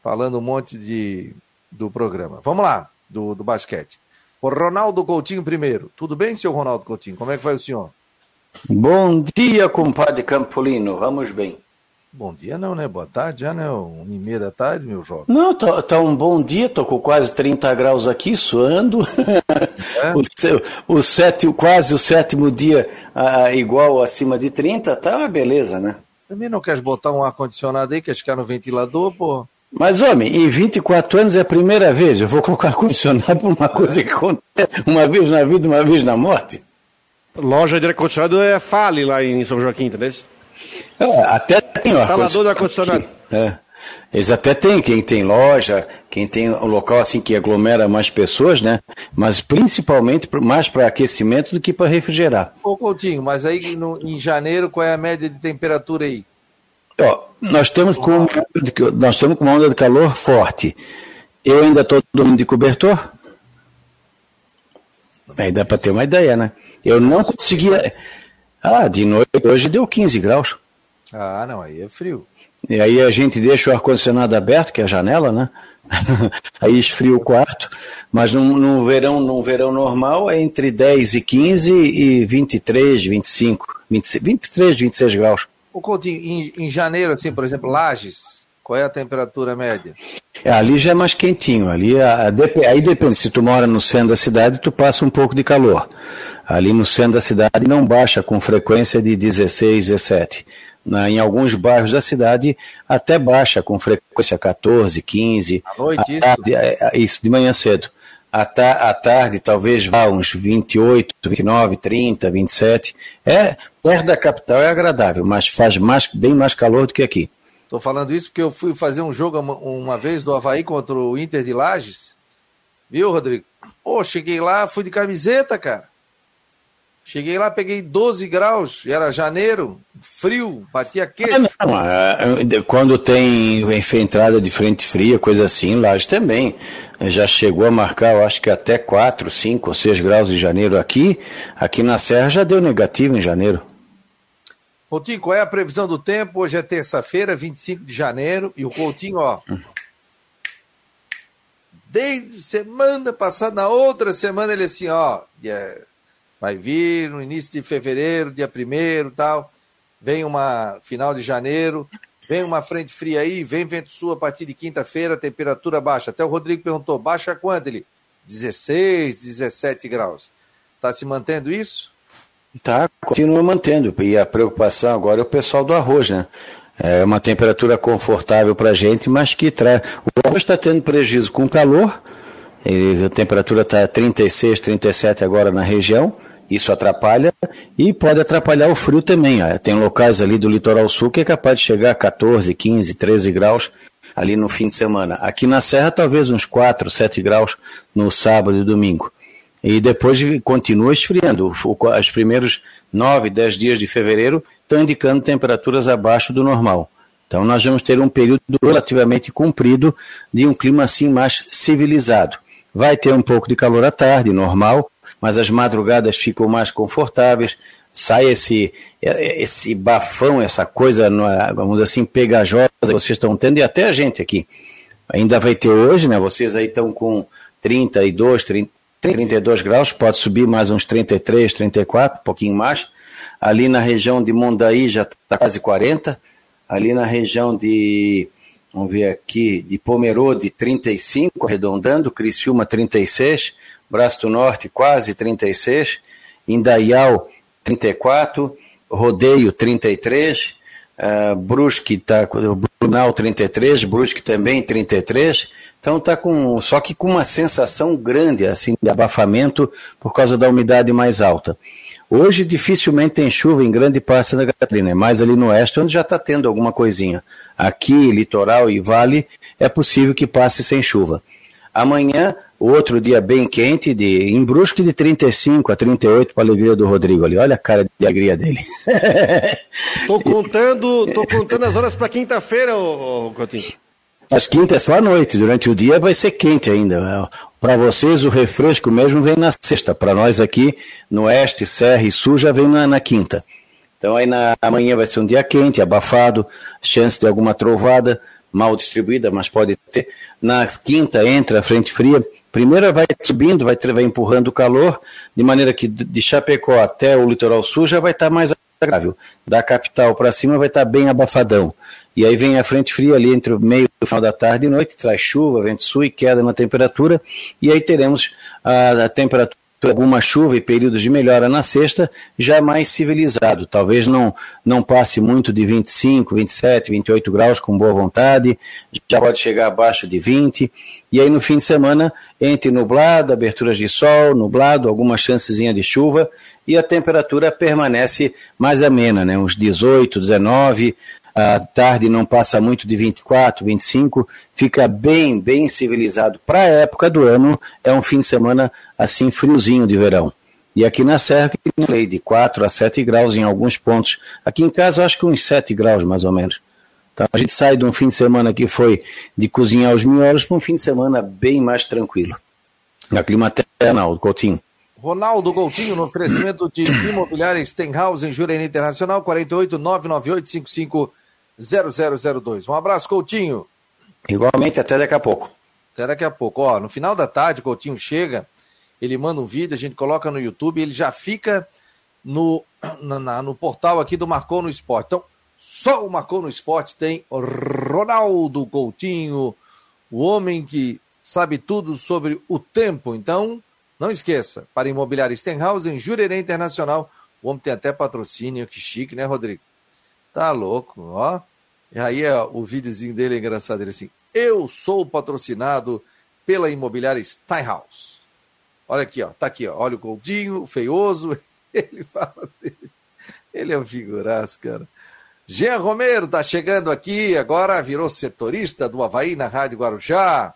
falando um monte de, do programa. Vamos lá, do, do basquete. O Ronaldo Coutinho primeiro. Tudo bem, senhor Ronaldo Coutinho? Como é que vai o senhor? Bom dia, compadre Campolino. Vamos bem. Bom dia não, né? Boa tarde já, né? Um e meia da tarde, meu jovem. Não, tá, tá um bom dia, tô com quase 30 graus aqui, suando. É? o, seu, o sétimo, quase o sétimo dia ah, igual acima de 30, tá uma beleza, né? Também não queres botar um ar-condicionado aí, quer ficar no ventilador, pô? Mas, homem, em 24 anos é a primeira vez. Eu vou colocar ar-condicionado por uma coisa que acontece uma vez na vida, uma vez na morte. Loja de ar-condicionado é Fale lá em São Joaquim, entendeu? É, até tem ó. Instalador de ar-condicionado. É. Eles até têm, quem tem loja, quem tem um local assim que aglomera mais pessoas, né? Mas principalmente mais para aquecimento do que para refrigerar. Ô Coutinho, mas aí no, em janeiro qual é a média de temperatura aí? Ó, nós temos com nós temos com uma onda de calor forte. Eu ainda estou dormindo de cobertor. Aí dá para ter uma ideia, né? Eu não conseguia. Ah, de noite hoje deu 15 graus. Ah, não, aí é frio. E aí a gente deixa o ar-condicionado aberto, que é a janela, né? aí esfria o quarto. Mas no, no, verão, no verão normal é entre 10 e 15 e 23, 25, 20, 23, 26 graus. O Coutinho, em, em janeiro, assim, por exemplo, Lages, qual é a temperatura média? É, ali já é mais quentinho. Ali, a, a, aí depende. Se tu mora no centro da cidade, tu passa um pouco de calor. Ali no centro da cidade não baixa com frequência de 16, 17. Na, em alguns bairros da cidade até baixa com frequência 14, 15. À noite, isso? Tarde, é, é, isso, de manhã cedo. À, ta, à tarde talvez vá uns 28, 29, 30, 27. É, perto da capital é agradável, mas faz mais, bem mais calor do que aqui. Estou falando isso porque eu fui fazer um jogo uma, uma vez do Havaí contra o Inter de Lages. Viu, Rodrigo? Pô, cheguei lá, fui de camiseta, cara. Cheguei lá, peguei 12 graus, era janeiro, frio, batia queixo. Ah, não, é, quando tem entrada de frente fria, coisa assim, lá também já chegou a marcar, eu acho que até 4, 5 ou 6 graus em janeiro aqui. Aqui na Serra já deu negativo em janeiro. Coutinho, qual é a previsão do tempo? Hoje é terça-feira, 25 de janeiro, e o Coutinho, ó. Desde semana passada, na outra semana, ele assim, ó. Yeah vai vir no início de fevereiro, dia primeiro tal. vem uma final de janeiro, vem uma frente fria aí, vem vento sul a partir de quinta-feira, temperatura baixa. Até o Rodrigo perguntou, baixa quanto ele? 16, 17 graus. Está se mantendo isso? Tá, continua mantendo. E a preocupação agora é o pessoal do arroz, né? É uma temperatura confortável para a gente, mas que traz. O arroz está tendo prejuízo com calor, a temperatura está 36, 37 agora na região, isso atrapalha e pode atrapalhar o frio também. Tem locais ali do litoral sul que é capaz de chegar a 14, 15, 13 graus ali no fim de semana. Aqui na Serra, talvez uns 4, 7 graus no sábado e domingo. E depois continua esfriando. Os primeiros 9, 10 dias de fevereiro estão indicando temperaturas abaixo do normal. Então nós vamos ter um período relativamente comprido de um clima assim mais civilizado. Vai ter um pouco de calor à tarde, normal, mas as madrugadas ficam mais confortáveis. Sai esse, esse bafão, essa coisa, vamos dizer assim, pegajosa que vocês estão tendo, e até a gente aqui. Ainda vai ter hoje, né? Vocês aí estão com 32, 30, 32 graus, pode subir mais uns 33, 34, um pouquinho mais. Ali na região de Mondaí já está quase 40. Ali na região de, vamos ver aqui, de Pomerode 35, arredondando, Criciúma 36, Braço do Norte quase 36, Indaial 34, Rodeio 33, uh, Brusque está Brunal 33, Brusque também 33. Então está com só que com uma sensação grande assim de abafamento por causa da umidade mais alta. Hoje dificilmente tem chuva em grande parte da Catarina, é mais ali no oeste onde já está tendo alguma coisinha. Aqui, litoral e vale, é possível que passe sem chuva. Amanhã, outro dia bem quente, de, em Brusque de 35 a 38, para a alegria do Rodrigo ali. Olha a cara de alegria dele. tô contando, tô contando as horas para quinta-feira, Coutinho. As quintas é só à noite, durante o dia vai ser quente ainda. Para vocês, o refresco mesmo vem na sexta. Para nós aqui, no oeste, Serra e Sul, já vem na, na quinta. Então aí na amanhã vai ser um dia quente, abafado, chance de alguma trovada, mal distribuída, mas pode ter. Na quinta entra a frente fria. Primeiro vai subindo, vai, vai empurrando o calor, de maneira que de Chapecó até o litoral sul já vai estar mais agradável. Da capital para cima vai estar bem abafadão. E aí vem a frente fria ali entre o meio do final da tarde e noite, traz chuva, vento sul e queda na temperatura, e aí teremos a, a temperatura alguma chuva e períodos de melhora na sexta, já mais civilizado. Talvez não, não passe muito de 25, 27, 28 graus com boa vontade, já pode chegar abaixo de 20. E aí no fim de semana, entre nublado, aberturas de sol, nublado, alguma chancezinha de chuva, e a temperatura permanece mais amena, né? uns 18, 19, a tarde não passa muito de 24, 25, fica bem, bem civilizado. Para a época do ano, é um fim de semana assim friozinho de verão. E aqui na Serra, que eu falei, de 4 a 7 graus em alguns pontos. Aqui em casa, acho que uns 7 graus mais ou menos. Então a gente sai de um fim de semana que foi de cozinhar os miolos para um fim de semana bem mais tranquilo. Na clima Ronaldo Coutinho. Ronaldo Coutinho, no oferecimento de imobiliária Stenhouse em Jurema Internacional, 48 998 55 0002. Um abraço, Coutinho. Igualmente, até daqui a pouco. Até daqui a pouco. Ó, no final da tarde, Coutinho chega, ele manda um vídeo, a gente coloca no YouTube, ele já fica no, na, no portal aqui do Marcou no Esporte. Então, só o Marcou no Esporte tem Ronaldo Coutinho, o homem que sabe tudo sobre o tempo. Então, não esqueça, para Imobiliária Stenhouse, em Jurerê Internacional, o homem tem até patrocínio, que chique, né, Rodrigo? Tá louco, ó. E aí o videozinho dele é engraçado, ele assim, eu sou patrocinado pela imobiliária Steinhaus. Olha aqui, ó, tá aqui, ó, olha o Goldinho, o feioso, ele fala dele. Ele é um figuraço, cara. Jean Romero tá chegando aqui, agora virou setorista do Havaí na Rádio Guarujá.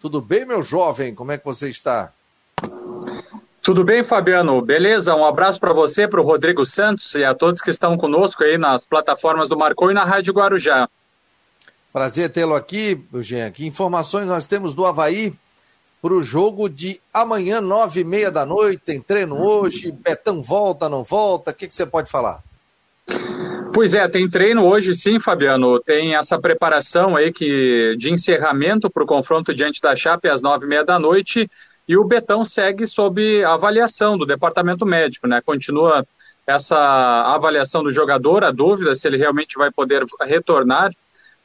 Tudo bem, meu jovem? Como é que você está? Tudo bem, Fabiano? Beleza? Um abraço para você, para o Rodrigo Santos e a todos que estão conosco aí nas plataformas do Marcou e na Rádio Guarujá. Prazer tê-lo aqui, Eugênio. Que informações nós temos do Havaí para o jogo de amanhã, nove e meia da noite? Tem treino hoje? Betão volta, não volta? O que, que você pode falar? Pois é, tem treino hoje sim, Fabiano. Tem essa preparação aí que, de encerramento para o confronto diante da Chape às nove e meia da noite. E o Betão segue sob avaliação do departamento médico, né? Continua essa avaliação do jogador, a dúvida se ele realmente vai poder retornar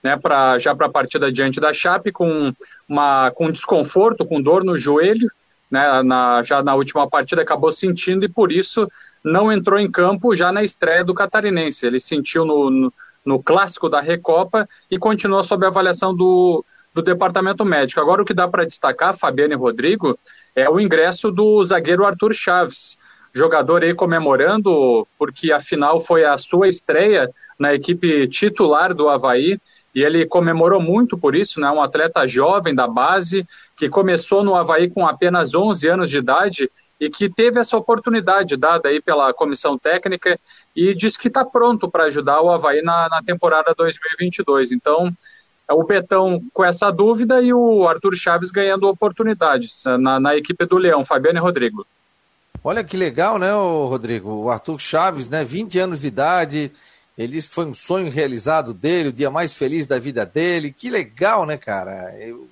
né, pra, já para a partida diante da Chape, com, uma, com desconforto, com dor no joelho, né, na, já na última partida acabou sentindo e por isso não entrou em campo já na estreia do Catarinense. Ele sentiu no, no, no clássico da Recopa e continuou sob avaliação do, do departamento médico. Agora, o que dá para destacar, Fabiano e Rodrigo, é o ingresso do zagueiro Arthur Chaves, jogador aí comemorando, porque afinal foi a sua estreia na equipe titular do Havaí e ele comemorou muito por isso, né? Um atleta jovem da base que começou no Havaí com apenas 11 anos de idade e que teve essa oportunidade dada aí pela comissão técnica e diz que está pronto para ajudar o Havaí na, na temporada 2022. Então, o Betão com essa dúvida e o Arthur Chaves ganhando oportunidades na, na equipe do Leão, Fabiano e Rodrigo. Olha que legal, né, Rodrigo? O Arthur Chaves, né, 20 anos de idade, ele disse que foi um sonho realizado dele, o dia mais feliz da vida dele. Que legal, né, cara? Eu...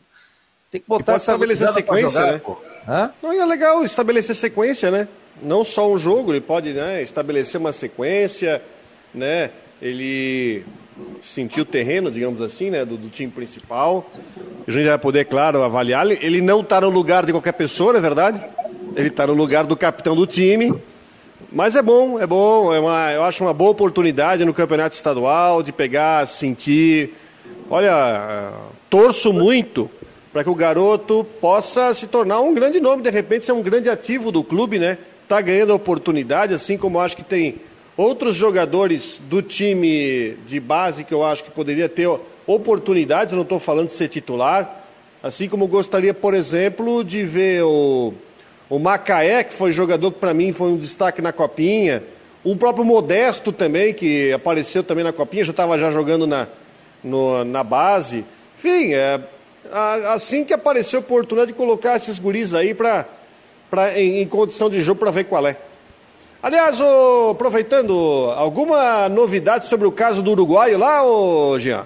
Tem que botar essa estabelecer sequência, jogar, né? Hã? Não, é legal estabelecer sequência, né? Não só um jogo, ele pode né, estabelecer uma sequência, né? Ele sentir o terreno, digamos assim, né, do, do, time principal. A gente vai poder, claro, avaliar. Ele não está no lugar de qualquer pessoa, não é verdade? Ele está no lugar do capitão do time. Mas é bom, é bom, é uma, eu acho uma boa oportunidade no campeonato estadual de pegar, sentir. Olha, torço muito para que o garoto possa se tornar um grande nome, de repente ser um grande ativo do clube, né? Tá ganhando oportunidade, assim como acho que tem outros jogadores do time de base que eu acho que poderia ter oportunidades, eu não estou falando de ser titular, assim como gostaria, por exemplo, de ver o o Macaé, que foi jogador que para mim foi um destaque na Copinha. O próprio Modesto também, que apareceu também na Copinha, já estava já jogando na, no, na base. Enfim, é, assim que apareceu a oportunidade de colocar esses guris aí pra, pra, em, em condição de jogo para ver qual é. Aliás, aproveitando, alguma novidade sobre o caso do Uruguai lá, oh, Jean?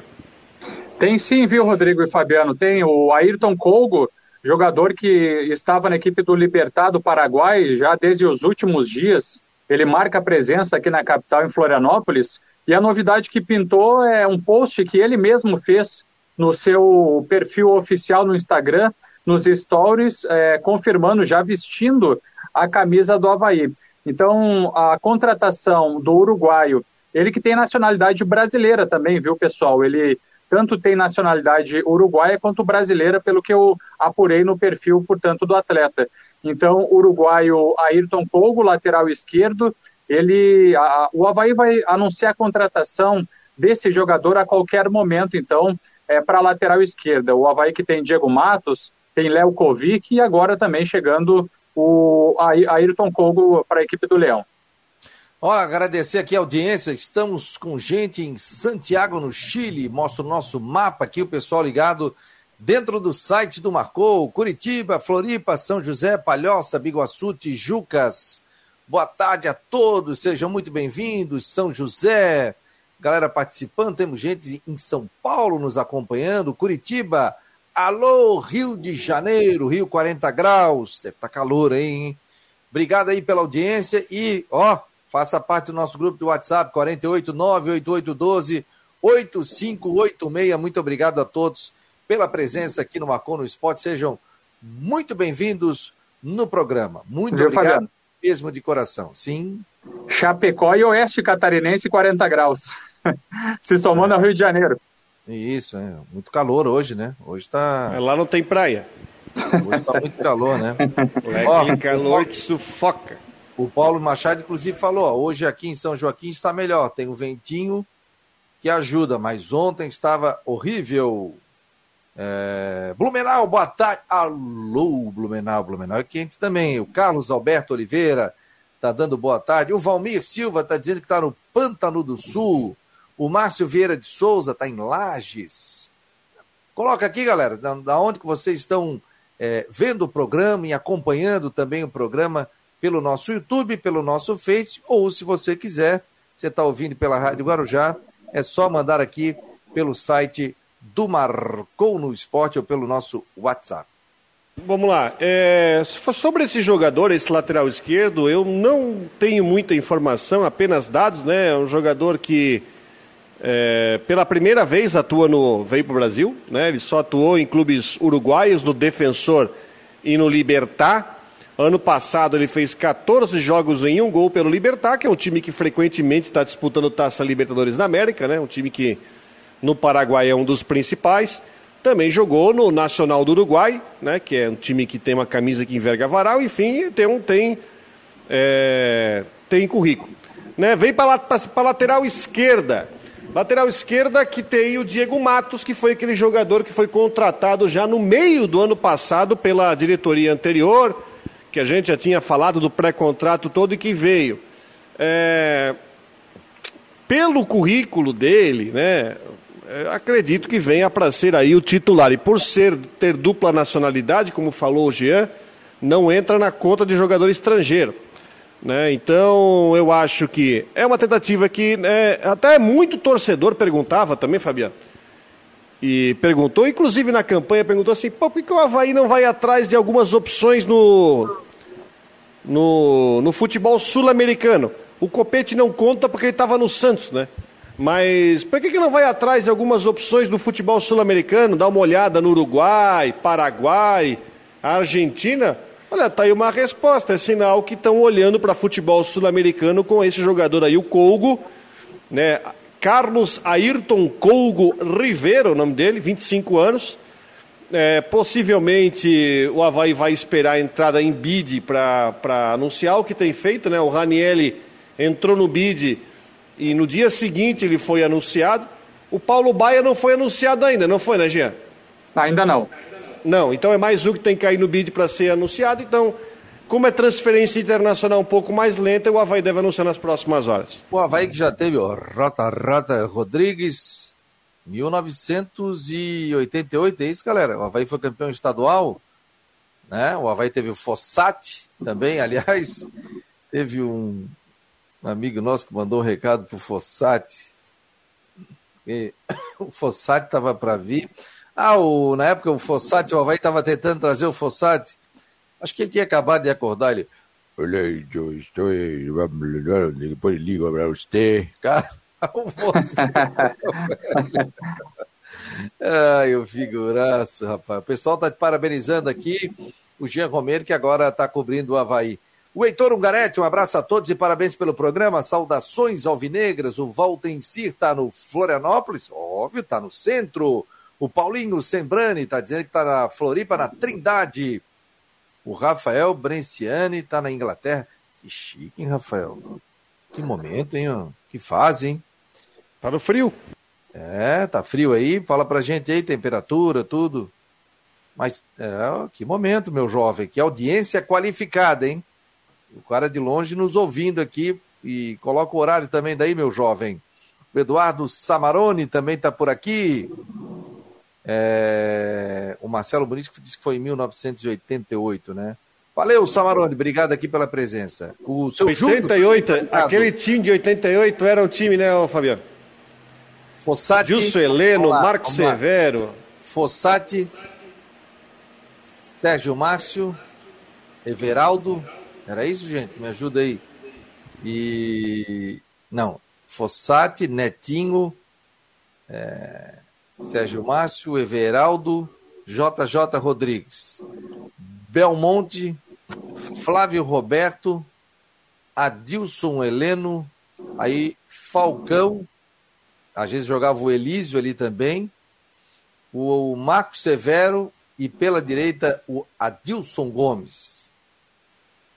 Tem sim, viu, Rodrigo e Fabiano? Tem o Ayrton Colgo, jogador que estava na equipe do Libertar do Paraguai já desde os últimos dias. Ele marca presença aqui na capital, em Florianópolis. E a novidade que pintou é um post que ele mesmo fez no seu perfil oficial no Instagram, nos stories, é, confirmando, já vestindo a camisa do Havaí. Então, a contratação do uruguaio, ele que tem nacionalidade brasileira também, viu, pessoal? Ele tanto tem nacionalidade uruguaia quanto brasileira, pelo que eu apurei no perfil, portanto, do atleta. Então, uruguaio Ayrton Pogo, lateral esquerdo, ele, a, o Havaí vai anunciar a contratação desse jogador a qualquer momento, então, é, para a lateral esquerda. O Havaí que tem Diego Matos, tem Léo Kovic e agora também chegando o Ayrton Kogo para a equipe do Leão. Ó, agradecer aqui a audiência. Estamos com gente em Santiago, no Chile. Mostra o nosso mapa aqui, o pessoal ligado dentro do site do Marcou. Curitiba, Floripa, São José, Palhoça, Biguaçu, Tijucas. Boa tarde a todos, sejam muito bem-vindos. São José, galera participando. Temos gente em São Paulo nos acompanhando. Curitiba, alô, Rio de Janeiro, Rio 40 graus. Deve estar tá calor aí, hein? Obrigado aí pela audiência e, ó, Faça parte do nosso grupo do WhatsApp, 489-8812-8586. Muito obrigado a todos pela presença aqui no Marcon no Esporte. Sejam muito bem-vindos no programa. Muito Viu, obrigado Fabiano? mesmo de coração. Sim. Chapecó e Oeste Catarinense, 40 graus. Se somando ao Rio de Janeiro. Isso, é. muito calor hoje, né? Hoje tá. Lá não tem praia. Hoje tá muito calor, né? É calor que sufoca. O Paulo Machado, inclusive, falou: ó, hoje aqui em São Joaquim está melhor, tem um ventinho que ajuda, mas ontem estava horrível. É... Blumenau, boa tarde. Alô, Blumenau, Blumenau é quente também. O Carlos Alberto Oliveira está dando boa tarde. O Valmir Silva está dizendo que está no Pântano do Sul. O Márcio Vieira de Souza está em Lages. Coloca aqui, galera, da, da onde que vocês estão é, vendo o programa e acompanhando também o programa pelo nosso YouTube, pelo nosso Face, ou se você quiser, você está ouvindo pela Rádio Guarujá, é só mandar aqui pelo site do Marcou no Esporte ou pelo nosso WhatsApp. Vamos lá. É, sobre esse jogador, esse lateral esquerdo, eu não tenho muita informação, apenas dados, né? É um jogador que é, pela primeira vez atua no. veio para o Brasil, né? Ele só atuou em clubes uruguaios, no Defensor e no Libertar. Ano passado ele fez 14 jogos em um gol pelo Libertar, que é um time que frequentemente está disputando Taça Libertadores da América, né? Um time que no Paraguai é um dos principais. Também jogou no Nacional do Uruguai, né? Que é um time que tem uma camisa que enverga varal, enfim, tem um tem é, tem currículo. Né? Vem para a lateral esquerda. Lateral esquerda que tem o Diego Matos, que foi aquele jogador que foi contratado já no meio do ano passado pela diretoria anterior que a gente já tinha falado do pré-contrato todo e que veio. É, pelo currículo dele, né, é, acredito que venha para ser aí o titular. E por ser ter dupla nacionalidade, como falou o Jean, não entra na conta de jogador estrangeiro. Né? Então, eu acho que é uma tentativa que né, até muito torcedor perguntava também, Fabiano. E perguntou, inclusive na campanha, perguntou assim: por que o Havaí não vai atrás de algumas opções no, no, no futebol sul-americano. O Copete não conta porque ele estava no Santos, né? Mas por que, que não vai atrás de algumas opções do futebol sul-americano? Dá uma olhada no Uruguai, Paraguai, Argentina? Olha, tá aí uma resposta. É sinal que estão olhando para futebol sul-americano com esse jogador aí, o Colgo, né? Carlos Ayrton Colgo Rivero, o nome dele, 25 anos. É, possivelmente o Havaí vai esperar a entrada em bid para anunciar o que tem feito, né? O Ranielli entrou no bid e no dia seguinte ele foi anunciado. O Paulo Baia não foi anunciado ainda, não foi, né, Jean? Ainda não. Não, então é mais um que tem que cair no bid para ser anunciado. Então, como é transferência internacional um pouco mais lenta, o Havaí deve anunciar nas próximas horas. O Havaí que já teve o Rota Rota Rodrigues, 1988, é isso, galera? O Havaí foi campeão estadual, né? O Havaí teve o Fossati também, aliás, teve um, amigo nosso que mandou um recado pro Fossati. O Fossati estava para vir. Ah, o, na época o Fossati, o Havaí estava tentando trazer o Fossati. Acho que ele tinha acabado de acordar. Ele, olha, eu estou. Depois ligo para você. Cara Ai, o figuraço, rapaz. O pessoal tá te parabenizando aqui. O Jean Romero, que agora está cobrindo o Havaí. O Heitor Ungarete, um abraço a todos e parabéns pelo programa. Saudações alvinegras. O Valtencir está no Florianópolis, óbvio, está no centro. O Paulinho Sembrani está dizendo que está na Floripa, na Trindade. O Rafael Brenciani está na Inglaterra. Que chique, hein, Rafael? Que momento, hein? Que fase, hein? Tá no frio. É, tá frio aí. Fala pra gente aí, temperatura, tudo. Mas é, que momento, meu jovem. Que audiência qualificada, hein? O cara de longe nos ouvindo aqui. E coloca o horário também daí, meu jovem. O Eduardo Samarone também tá por aqui. É... O Marcelo Bonito disse que foi em 1988, né? Valeu, Samarone, obrigado aqui pela presença. O seu 88, Júlio, aquele time de 88 era o time, né, Fabiano? Fossati. Gilson Heleno, lá, Marco Severo. Fossati, Sérgio Márcio, Everaldo. Era isso, gente? Me ajuda aí. E. Não. Fossati, Netinho, é... Sérgio Márcio, Everaldo, JJ Rodrigues, Belmonte, Flávio Roberto, Adilson Heleno, aí Falcão, às vezes jogava o Elísio ali também, o Marco Severo e pela direita o Adilson Gomes.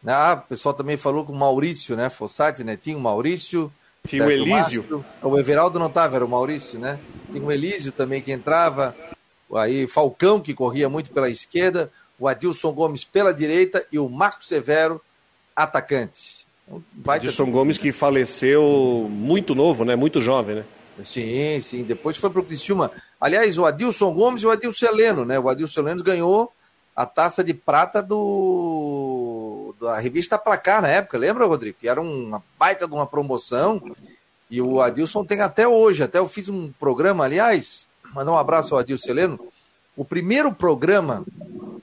Ah, o pessoal também falou com o Maurício, né? Fossati, né? Tinha o Maurício. Tinha o Elísio. Márcio. O Everaldo não estava, era o Maurício, né? Tinha o Elísio também que entrava. Aí Falcão, que corria muito pela esquerda. O Adilson Gomes pela direita e o Marco Severo, atacante. Um Adilson Gomes que faleceu muito novo, né? Muito jovem, né? Sim, sim. Depois foi para o Criciúma. Aliás, o Adilson Gomes e o Adilson Heleno, né? O Adilson Heleno ganhou a taça de prata do da revista Placar na época, lembra, Rodrigo? Que era uma baita de uma promoção. E o Adilson tem até hoje. Até eu fiz um programa, aliás, mandar um abraço ao Adilson Heleno. O primeiro programa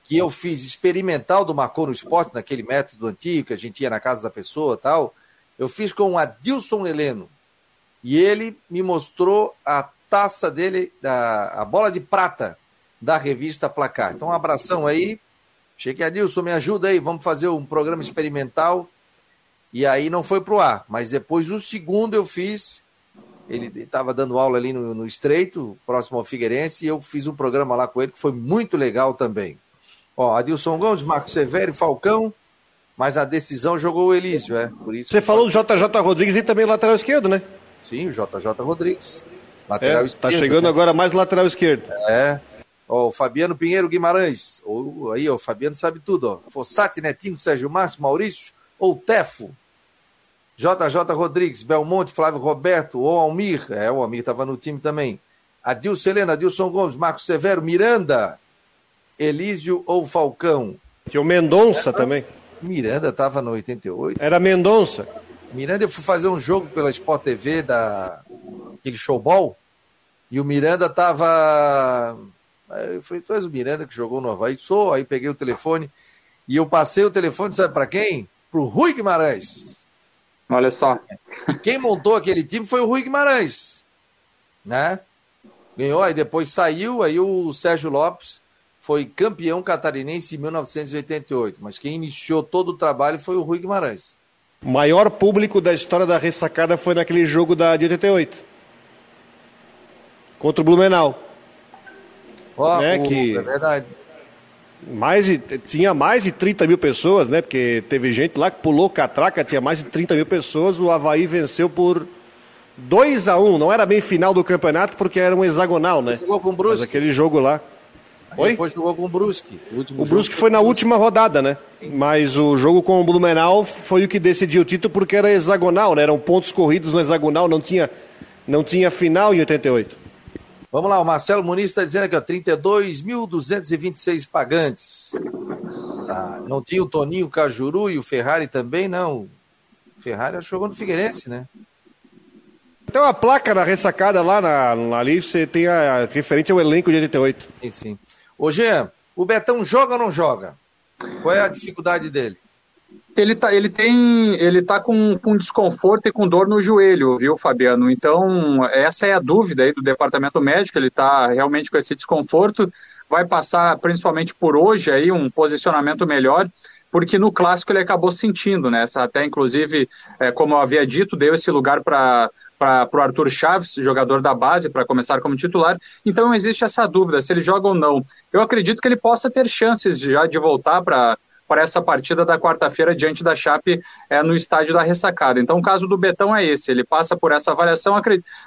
que eu fiz experimental do Marcou no Esporte, naquele método antigo que a gente ia na casa da pessoa tal, eu fiz com o Adilson Heleno. E ele me mostrou a taça dele, a, a bola de prata da revista Placar. Então, um abração aí. Cheguei, Adilson, me ajuda aí, vamos fazer um programa experimental. E aí não foi pro ar, mas depois o segundo eu fiz. Ele estava dando aula ali no, no Estreito, próximo ao Figueirense, e eu fiz um programa lá com ele que foi muito legal também. Ó, Adilson Gomes, Marco Severo, Falcão, mas a decisão jogou o Elísio, é. Por isso Você falou do JJ Rodrigues e também lateral esquerdo, né? Sim, o JJ Rodrigues. Lateral é, esquerdo. Tá chegando né? agora mais lateral esquerdo. É. Ó, o Fabiano Pinheiro Guimarães. Ou, aí, ó, o Fabiano sabe tudo, ó. Fossati, Netinho, Sérgio Márcio, Maurício ou Tefo. JJ Rodrigues, Belmonte, Flávio Roberto, ou Almir. É, o Almir estava no time também. Adilson Helena, Adilson Gomes, Marcos Severo, Miranda, Elísio ou Falcão? Tinha o Mendonça também. Miranda estava no 88. Era Mendonça. Miranda, eu fui fazer um jogo pela Sport TV, da... aquele showball, e o Miranda estava. Eu falei, tu és o Miranda que jogou no Havaí? Sou, aí peguei o telefone e eu passei o telefone, sabe para quem? Para o Rui Guimarães. Olha só. Quem montou aquele time foi o Rui Guimarães, né? Ganhou, aí depois saiu, aí o Sérgio Lopes foi campeão catarinense em 1988, mas quem iniciou todo o trabalho foi o Rui Guimarães. O maior público da história da ressacada foi naquele jogo da, de 88. Contra o Blumenau. Oh, né, que... É verdade. Mais de, tinha mais de 30 mil pessoas, né? Porque teve gente lá que pulou catraca, tinha mais de 30 mil pessoas. O Havaí venceu por 2 a 1 Não era bem final do campeonato, porque era um hexagonal, né? Jogou com o Brusque. Mas aquele jogo lá. Oi? Depois jogou com o Brusque. O, o Brusque foi na última rodada, né? Mas o jogo com o Blumenau foi o que decidiu o título porque era hexagonal, né? Eram pontos corridos no hexagonal, não tinha, não tinha final em 88. Vamos lá, o Marcelo Muniz está dizendo aqui, ó, 32.226 pagantes. Tá. Não tinha o Toninho Cajuru e o Ferrari também, não. O Ferrari jogou no Figueirense, né? Tem uma placa na ressacada lá na, ali, você tem a referente ao elenco de 88. Sim, sim. Ô, Jean, o Betão joga ou não joga? Qual é a dificuldade dele? Ele tá, ele tem, ele tá com, com desconforto e com dor no joelho, viu, Fabiano? Então, essa é a dúvida aí do departamento médico, ele tá realmente com esse desconforto, vai passar principalmente por hoje aí um posicionamento melhor, porque no clássico ele acabou sentindo, né? Até inclusive, é, como eu havia dito, deu esse lugar para para o Arthur Chaves, jogador da base, para começar como titular. Então existe essa dúvida se ele joga ou não. Eu acredito que ele possa ter chances já de voltar para para essa partida da quarta-feira diante da Chape é, no estádio da Ressacada. Então, o caso do Betão é esse, ele passa por essa avaliação.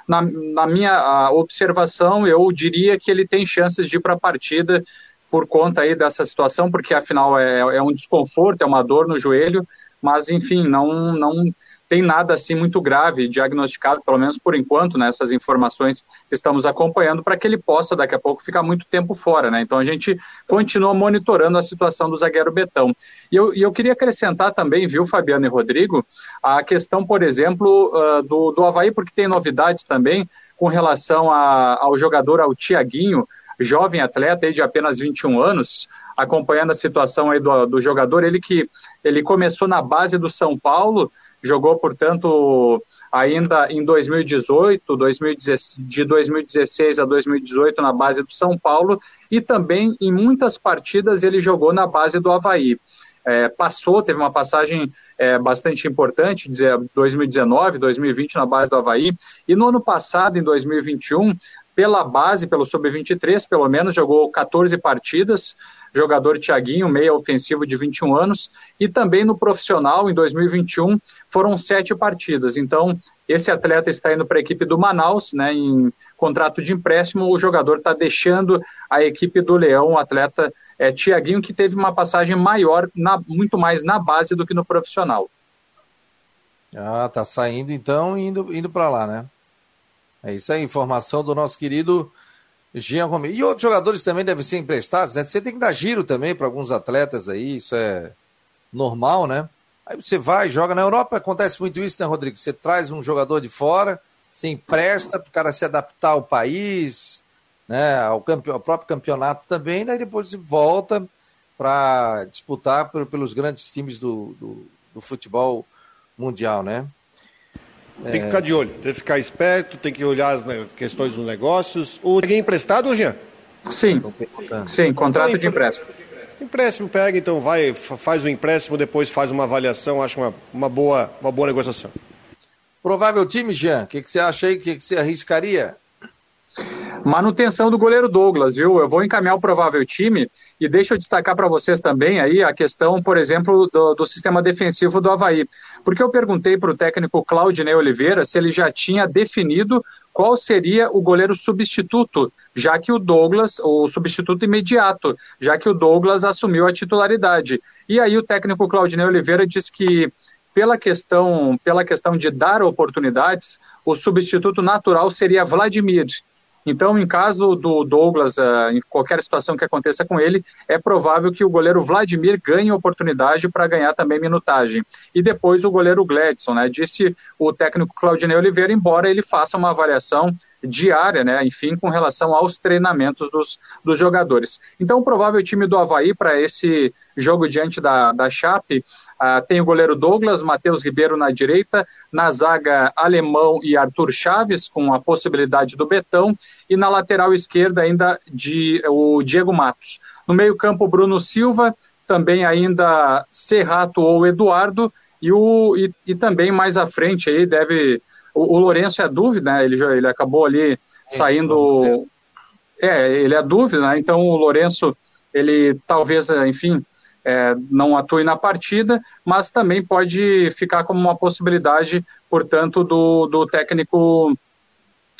Na, na minha observação, eu diria que ele tem chances de ir para a partida por conta aí dessa situação, porque afinal é, é um desconforto, é uma dor no joelho, mas enfim, não, não tem nada assim muito grave diagnosticado, pelo menos por enquanto, né, informações que estamos acompanhando, para que ele possa daqui a pouco ficar muito tempo fora. Né? Então a gente continua monitorando a situação do zagueiro Betão. E eu, e eu queria acrescentar também, viu, Fabiano e Rodrigo, a questão, por exemplo, uh, do, do Havaí, porque tem novidades também com relação a, ao jogador, ao Tiaguinho, jovem atleta de apenas 21 anos, acompanhando a situação aí do, do jogador, ele que ele começou na base do São Paulo, jogou, portanto, ainda em 2018, 2016, de 2016 a 2018 na base do São Paulo e também em muitas partidas ele jogou na base do Havaí. É, passou, teve uma passagem é, bastante importante, 2019, 2020 na base do Havaí, e no ano passado, em 2021, pela base, pelo Sub-23, pelo menos, jogou 14 partidas, jogador Tiaguinho, meia ofensivo de 21 anos, e também no profissional, em 2021, foram sete partidas. Então, esse atleta está indo para a equipe do Manaus, né, em contrato de empréstimo, o jogador está deixando a equipe do Leão, o atleta é, Tiaguinho, que teve uma passagem maior, na, muito mais na base do que no profissional. Ah, tá saindo então indo, indo para lá, né? É isso aí, informação do nosso querido Jean Romero. E outros jogadores também devem ser emprestados, né? Você tem que dar giro também para alguns atletas aí, isso é normal, né? Aí você vai, joga. Na Europa acontece muito isso, né, Rodrigo? Você traz um jogador de fora, você empresta para o cara se adaptar ao país, né? Ao, campe... ao próprio campeonato também, daí depois volta para disputar pelos grandes times do, do, do, futebol mundial, né? Tem que ficar de olho, tem que ficar esperto, tem que olhar as questões dos negócios. O alguém emprestado, Jean? Sim, sim, contrato de empréstimo. Empréstimo pega, então vai, faz o empréstimo, depois faz uma avaliação, acho uma, uma, boa, uma boa negociação. Provável time, Jean, o que, que você acha aí? O que, que você arriscaria? Manutenção do goleiro Douglas, viu? Eu vou encaminhar o provável time e deixa eu destacar para vocês também aí a questão, por exemplo, do, do sistema defensivo do Havaí. Porque eu perguntei para o técnico Claudinei Oliveira se ele já tinha definido qual seria o goleiro substituto, já que o Douglas, o substituto imediato, já que o Douglas assumiu a titularidade. E aí o técnico Claudinei Oliveira disse que pela questão, pela questão de dar oportunidades, o substituto natural seria Vladimir. Então, em caso do Douglas, uh, em qualquer situação que aconteça com ele, é provável que o goleiro Vladimir ganhe oportunidade para ganhar também minutagem. E depois o goleiro Gladson, né? Disse o técnico Claudinei Oliveira, embora ele faça uma avaliação diária, né? Enfim, com relação aos treinamentos dos, dos jogadores. Então, o provável time do Havaí para esse jogo diante da, da Chape Uh, tem o goleiro Douglas, Matheus Ribeiro na direita, na zaga Alemão e Arthur Chaves, com a possibilidade do Betão, e na lateral esquerda ainda de, o Diego Matos. No meio-campo, Bruno Silva, também ainda Serrato ou Eduardo, e, o, e, e também mais à frente aí deve. O, o Lourenço é dúvida, né? Ele, já, ele acabou ali saindo. É, ele é dúvida, né? Então o Lourenço, ele talvez, enfim, é, não atue na partida, mas também pode ficar como uma possibilidade, portanto, do, do técnico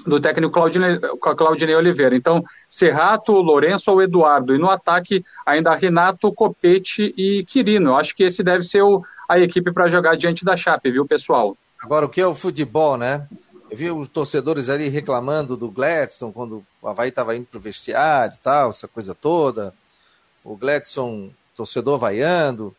do técnico Claudinei, Claudinei Oliveira. Então, Serrato, Lourenço ou Eduardo. E no ataque, ainda Renato, Copete e Quirino. Eu acho que esse deve ser o, a equipe para jogar diante da Chape, viu, pessoal? Agora, o que é o futebol, né? Eu vi os torcedores ali reclamando do Gladson quando o Havaí estava indo para o vestiário e tal, essa coisa toda. O Gladson torcedor vaiando.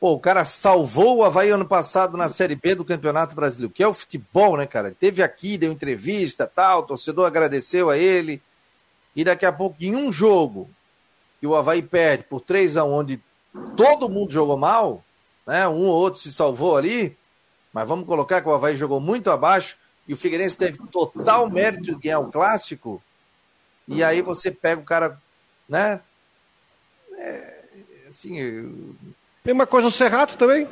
Pô, o cara salvou o Havaí ano passado na Série B do Campeonato Brasileiro, que é o futebol, né, cara? Ele teve aqui, deu entrevista, tal, o torcedor agradeceu a ele. E daqui a pouco, em um jogo, que o Havaí perde por 3 a 1 onde todo mundo jogou mal, né? Um ou outro se salvou ali, mas vamos colocar que o Havaí jogou muito abaixo e o Figueirense teve total mérito de ganhar o clássico. E aí você pega o cara, né? É, assim. Eu... Tem uma coisa o Serrato também.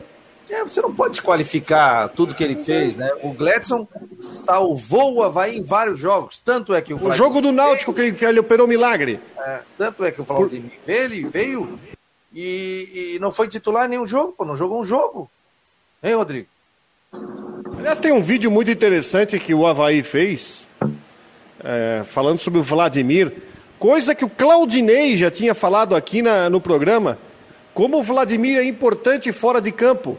É, você não pode desqualificar tudo que ele fez, né? O Gladson salvou o Havaí em vários jogos. Tanto é que o. O jogo do Náutico veio, que ele operou milagre. É, tanto é que o Vladimir Por... ele veio e, e, não foi titular em nenhum jogo, pô, não jogou um jogo. Hein, Rodrigo? Aliás, tem um vídeo muito interessante que o Havaí fez, é, falando sobre o Vladimir, coisa que o Claudinei já tinha falado aqui na, no programa como o Vladimir é importante fora de campo.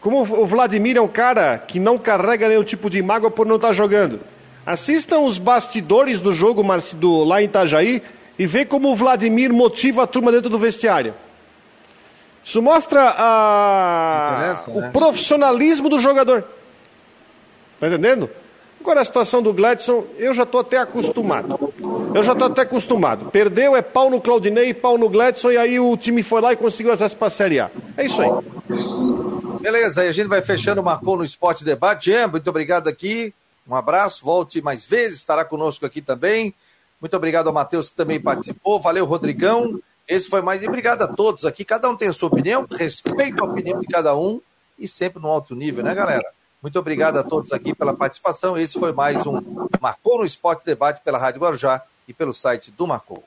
Como o Vladimir é um cara que não carrega nenhum tipo de mágoa por não estar jogando. Assistam os bastidores do jogo do, lá em Itajaí e vê como o Vladimir motiva a turma dentro do vestiário. Isso mostra a... o né? profissionalismo do jogador. Está entendendo? Agora a situação do Gladson, eu já estou até acostumado. Eu já estou até acostumado. Perdeu, é pau no Claudinei, pau no Gladson, e aí o time foi lá e conseguiu acesso para a Série A. É isso aí. Beleza, aí a gente vai fechando Marcou no Esporte Debate. Jean, muito obrigado aqui. Um abraço, volte mais vezes, estará conosco aqui também. Muito obrigado ao Matheus que também participou. Valeu, Rodrigão. Esse foi mais. E obrigado a todos aqui. Cada um tem a sua opinião, respeito a opinião de cada um e sempre no alto nível, né, galera? Muito obrigado a todos aqui pela participação. Esse foi mais um Marcou no Esporte Debate pela Rádio Guarujá e pelo site do Marcou.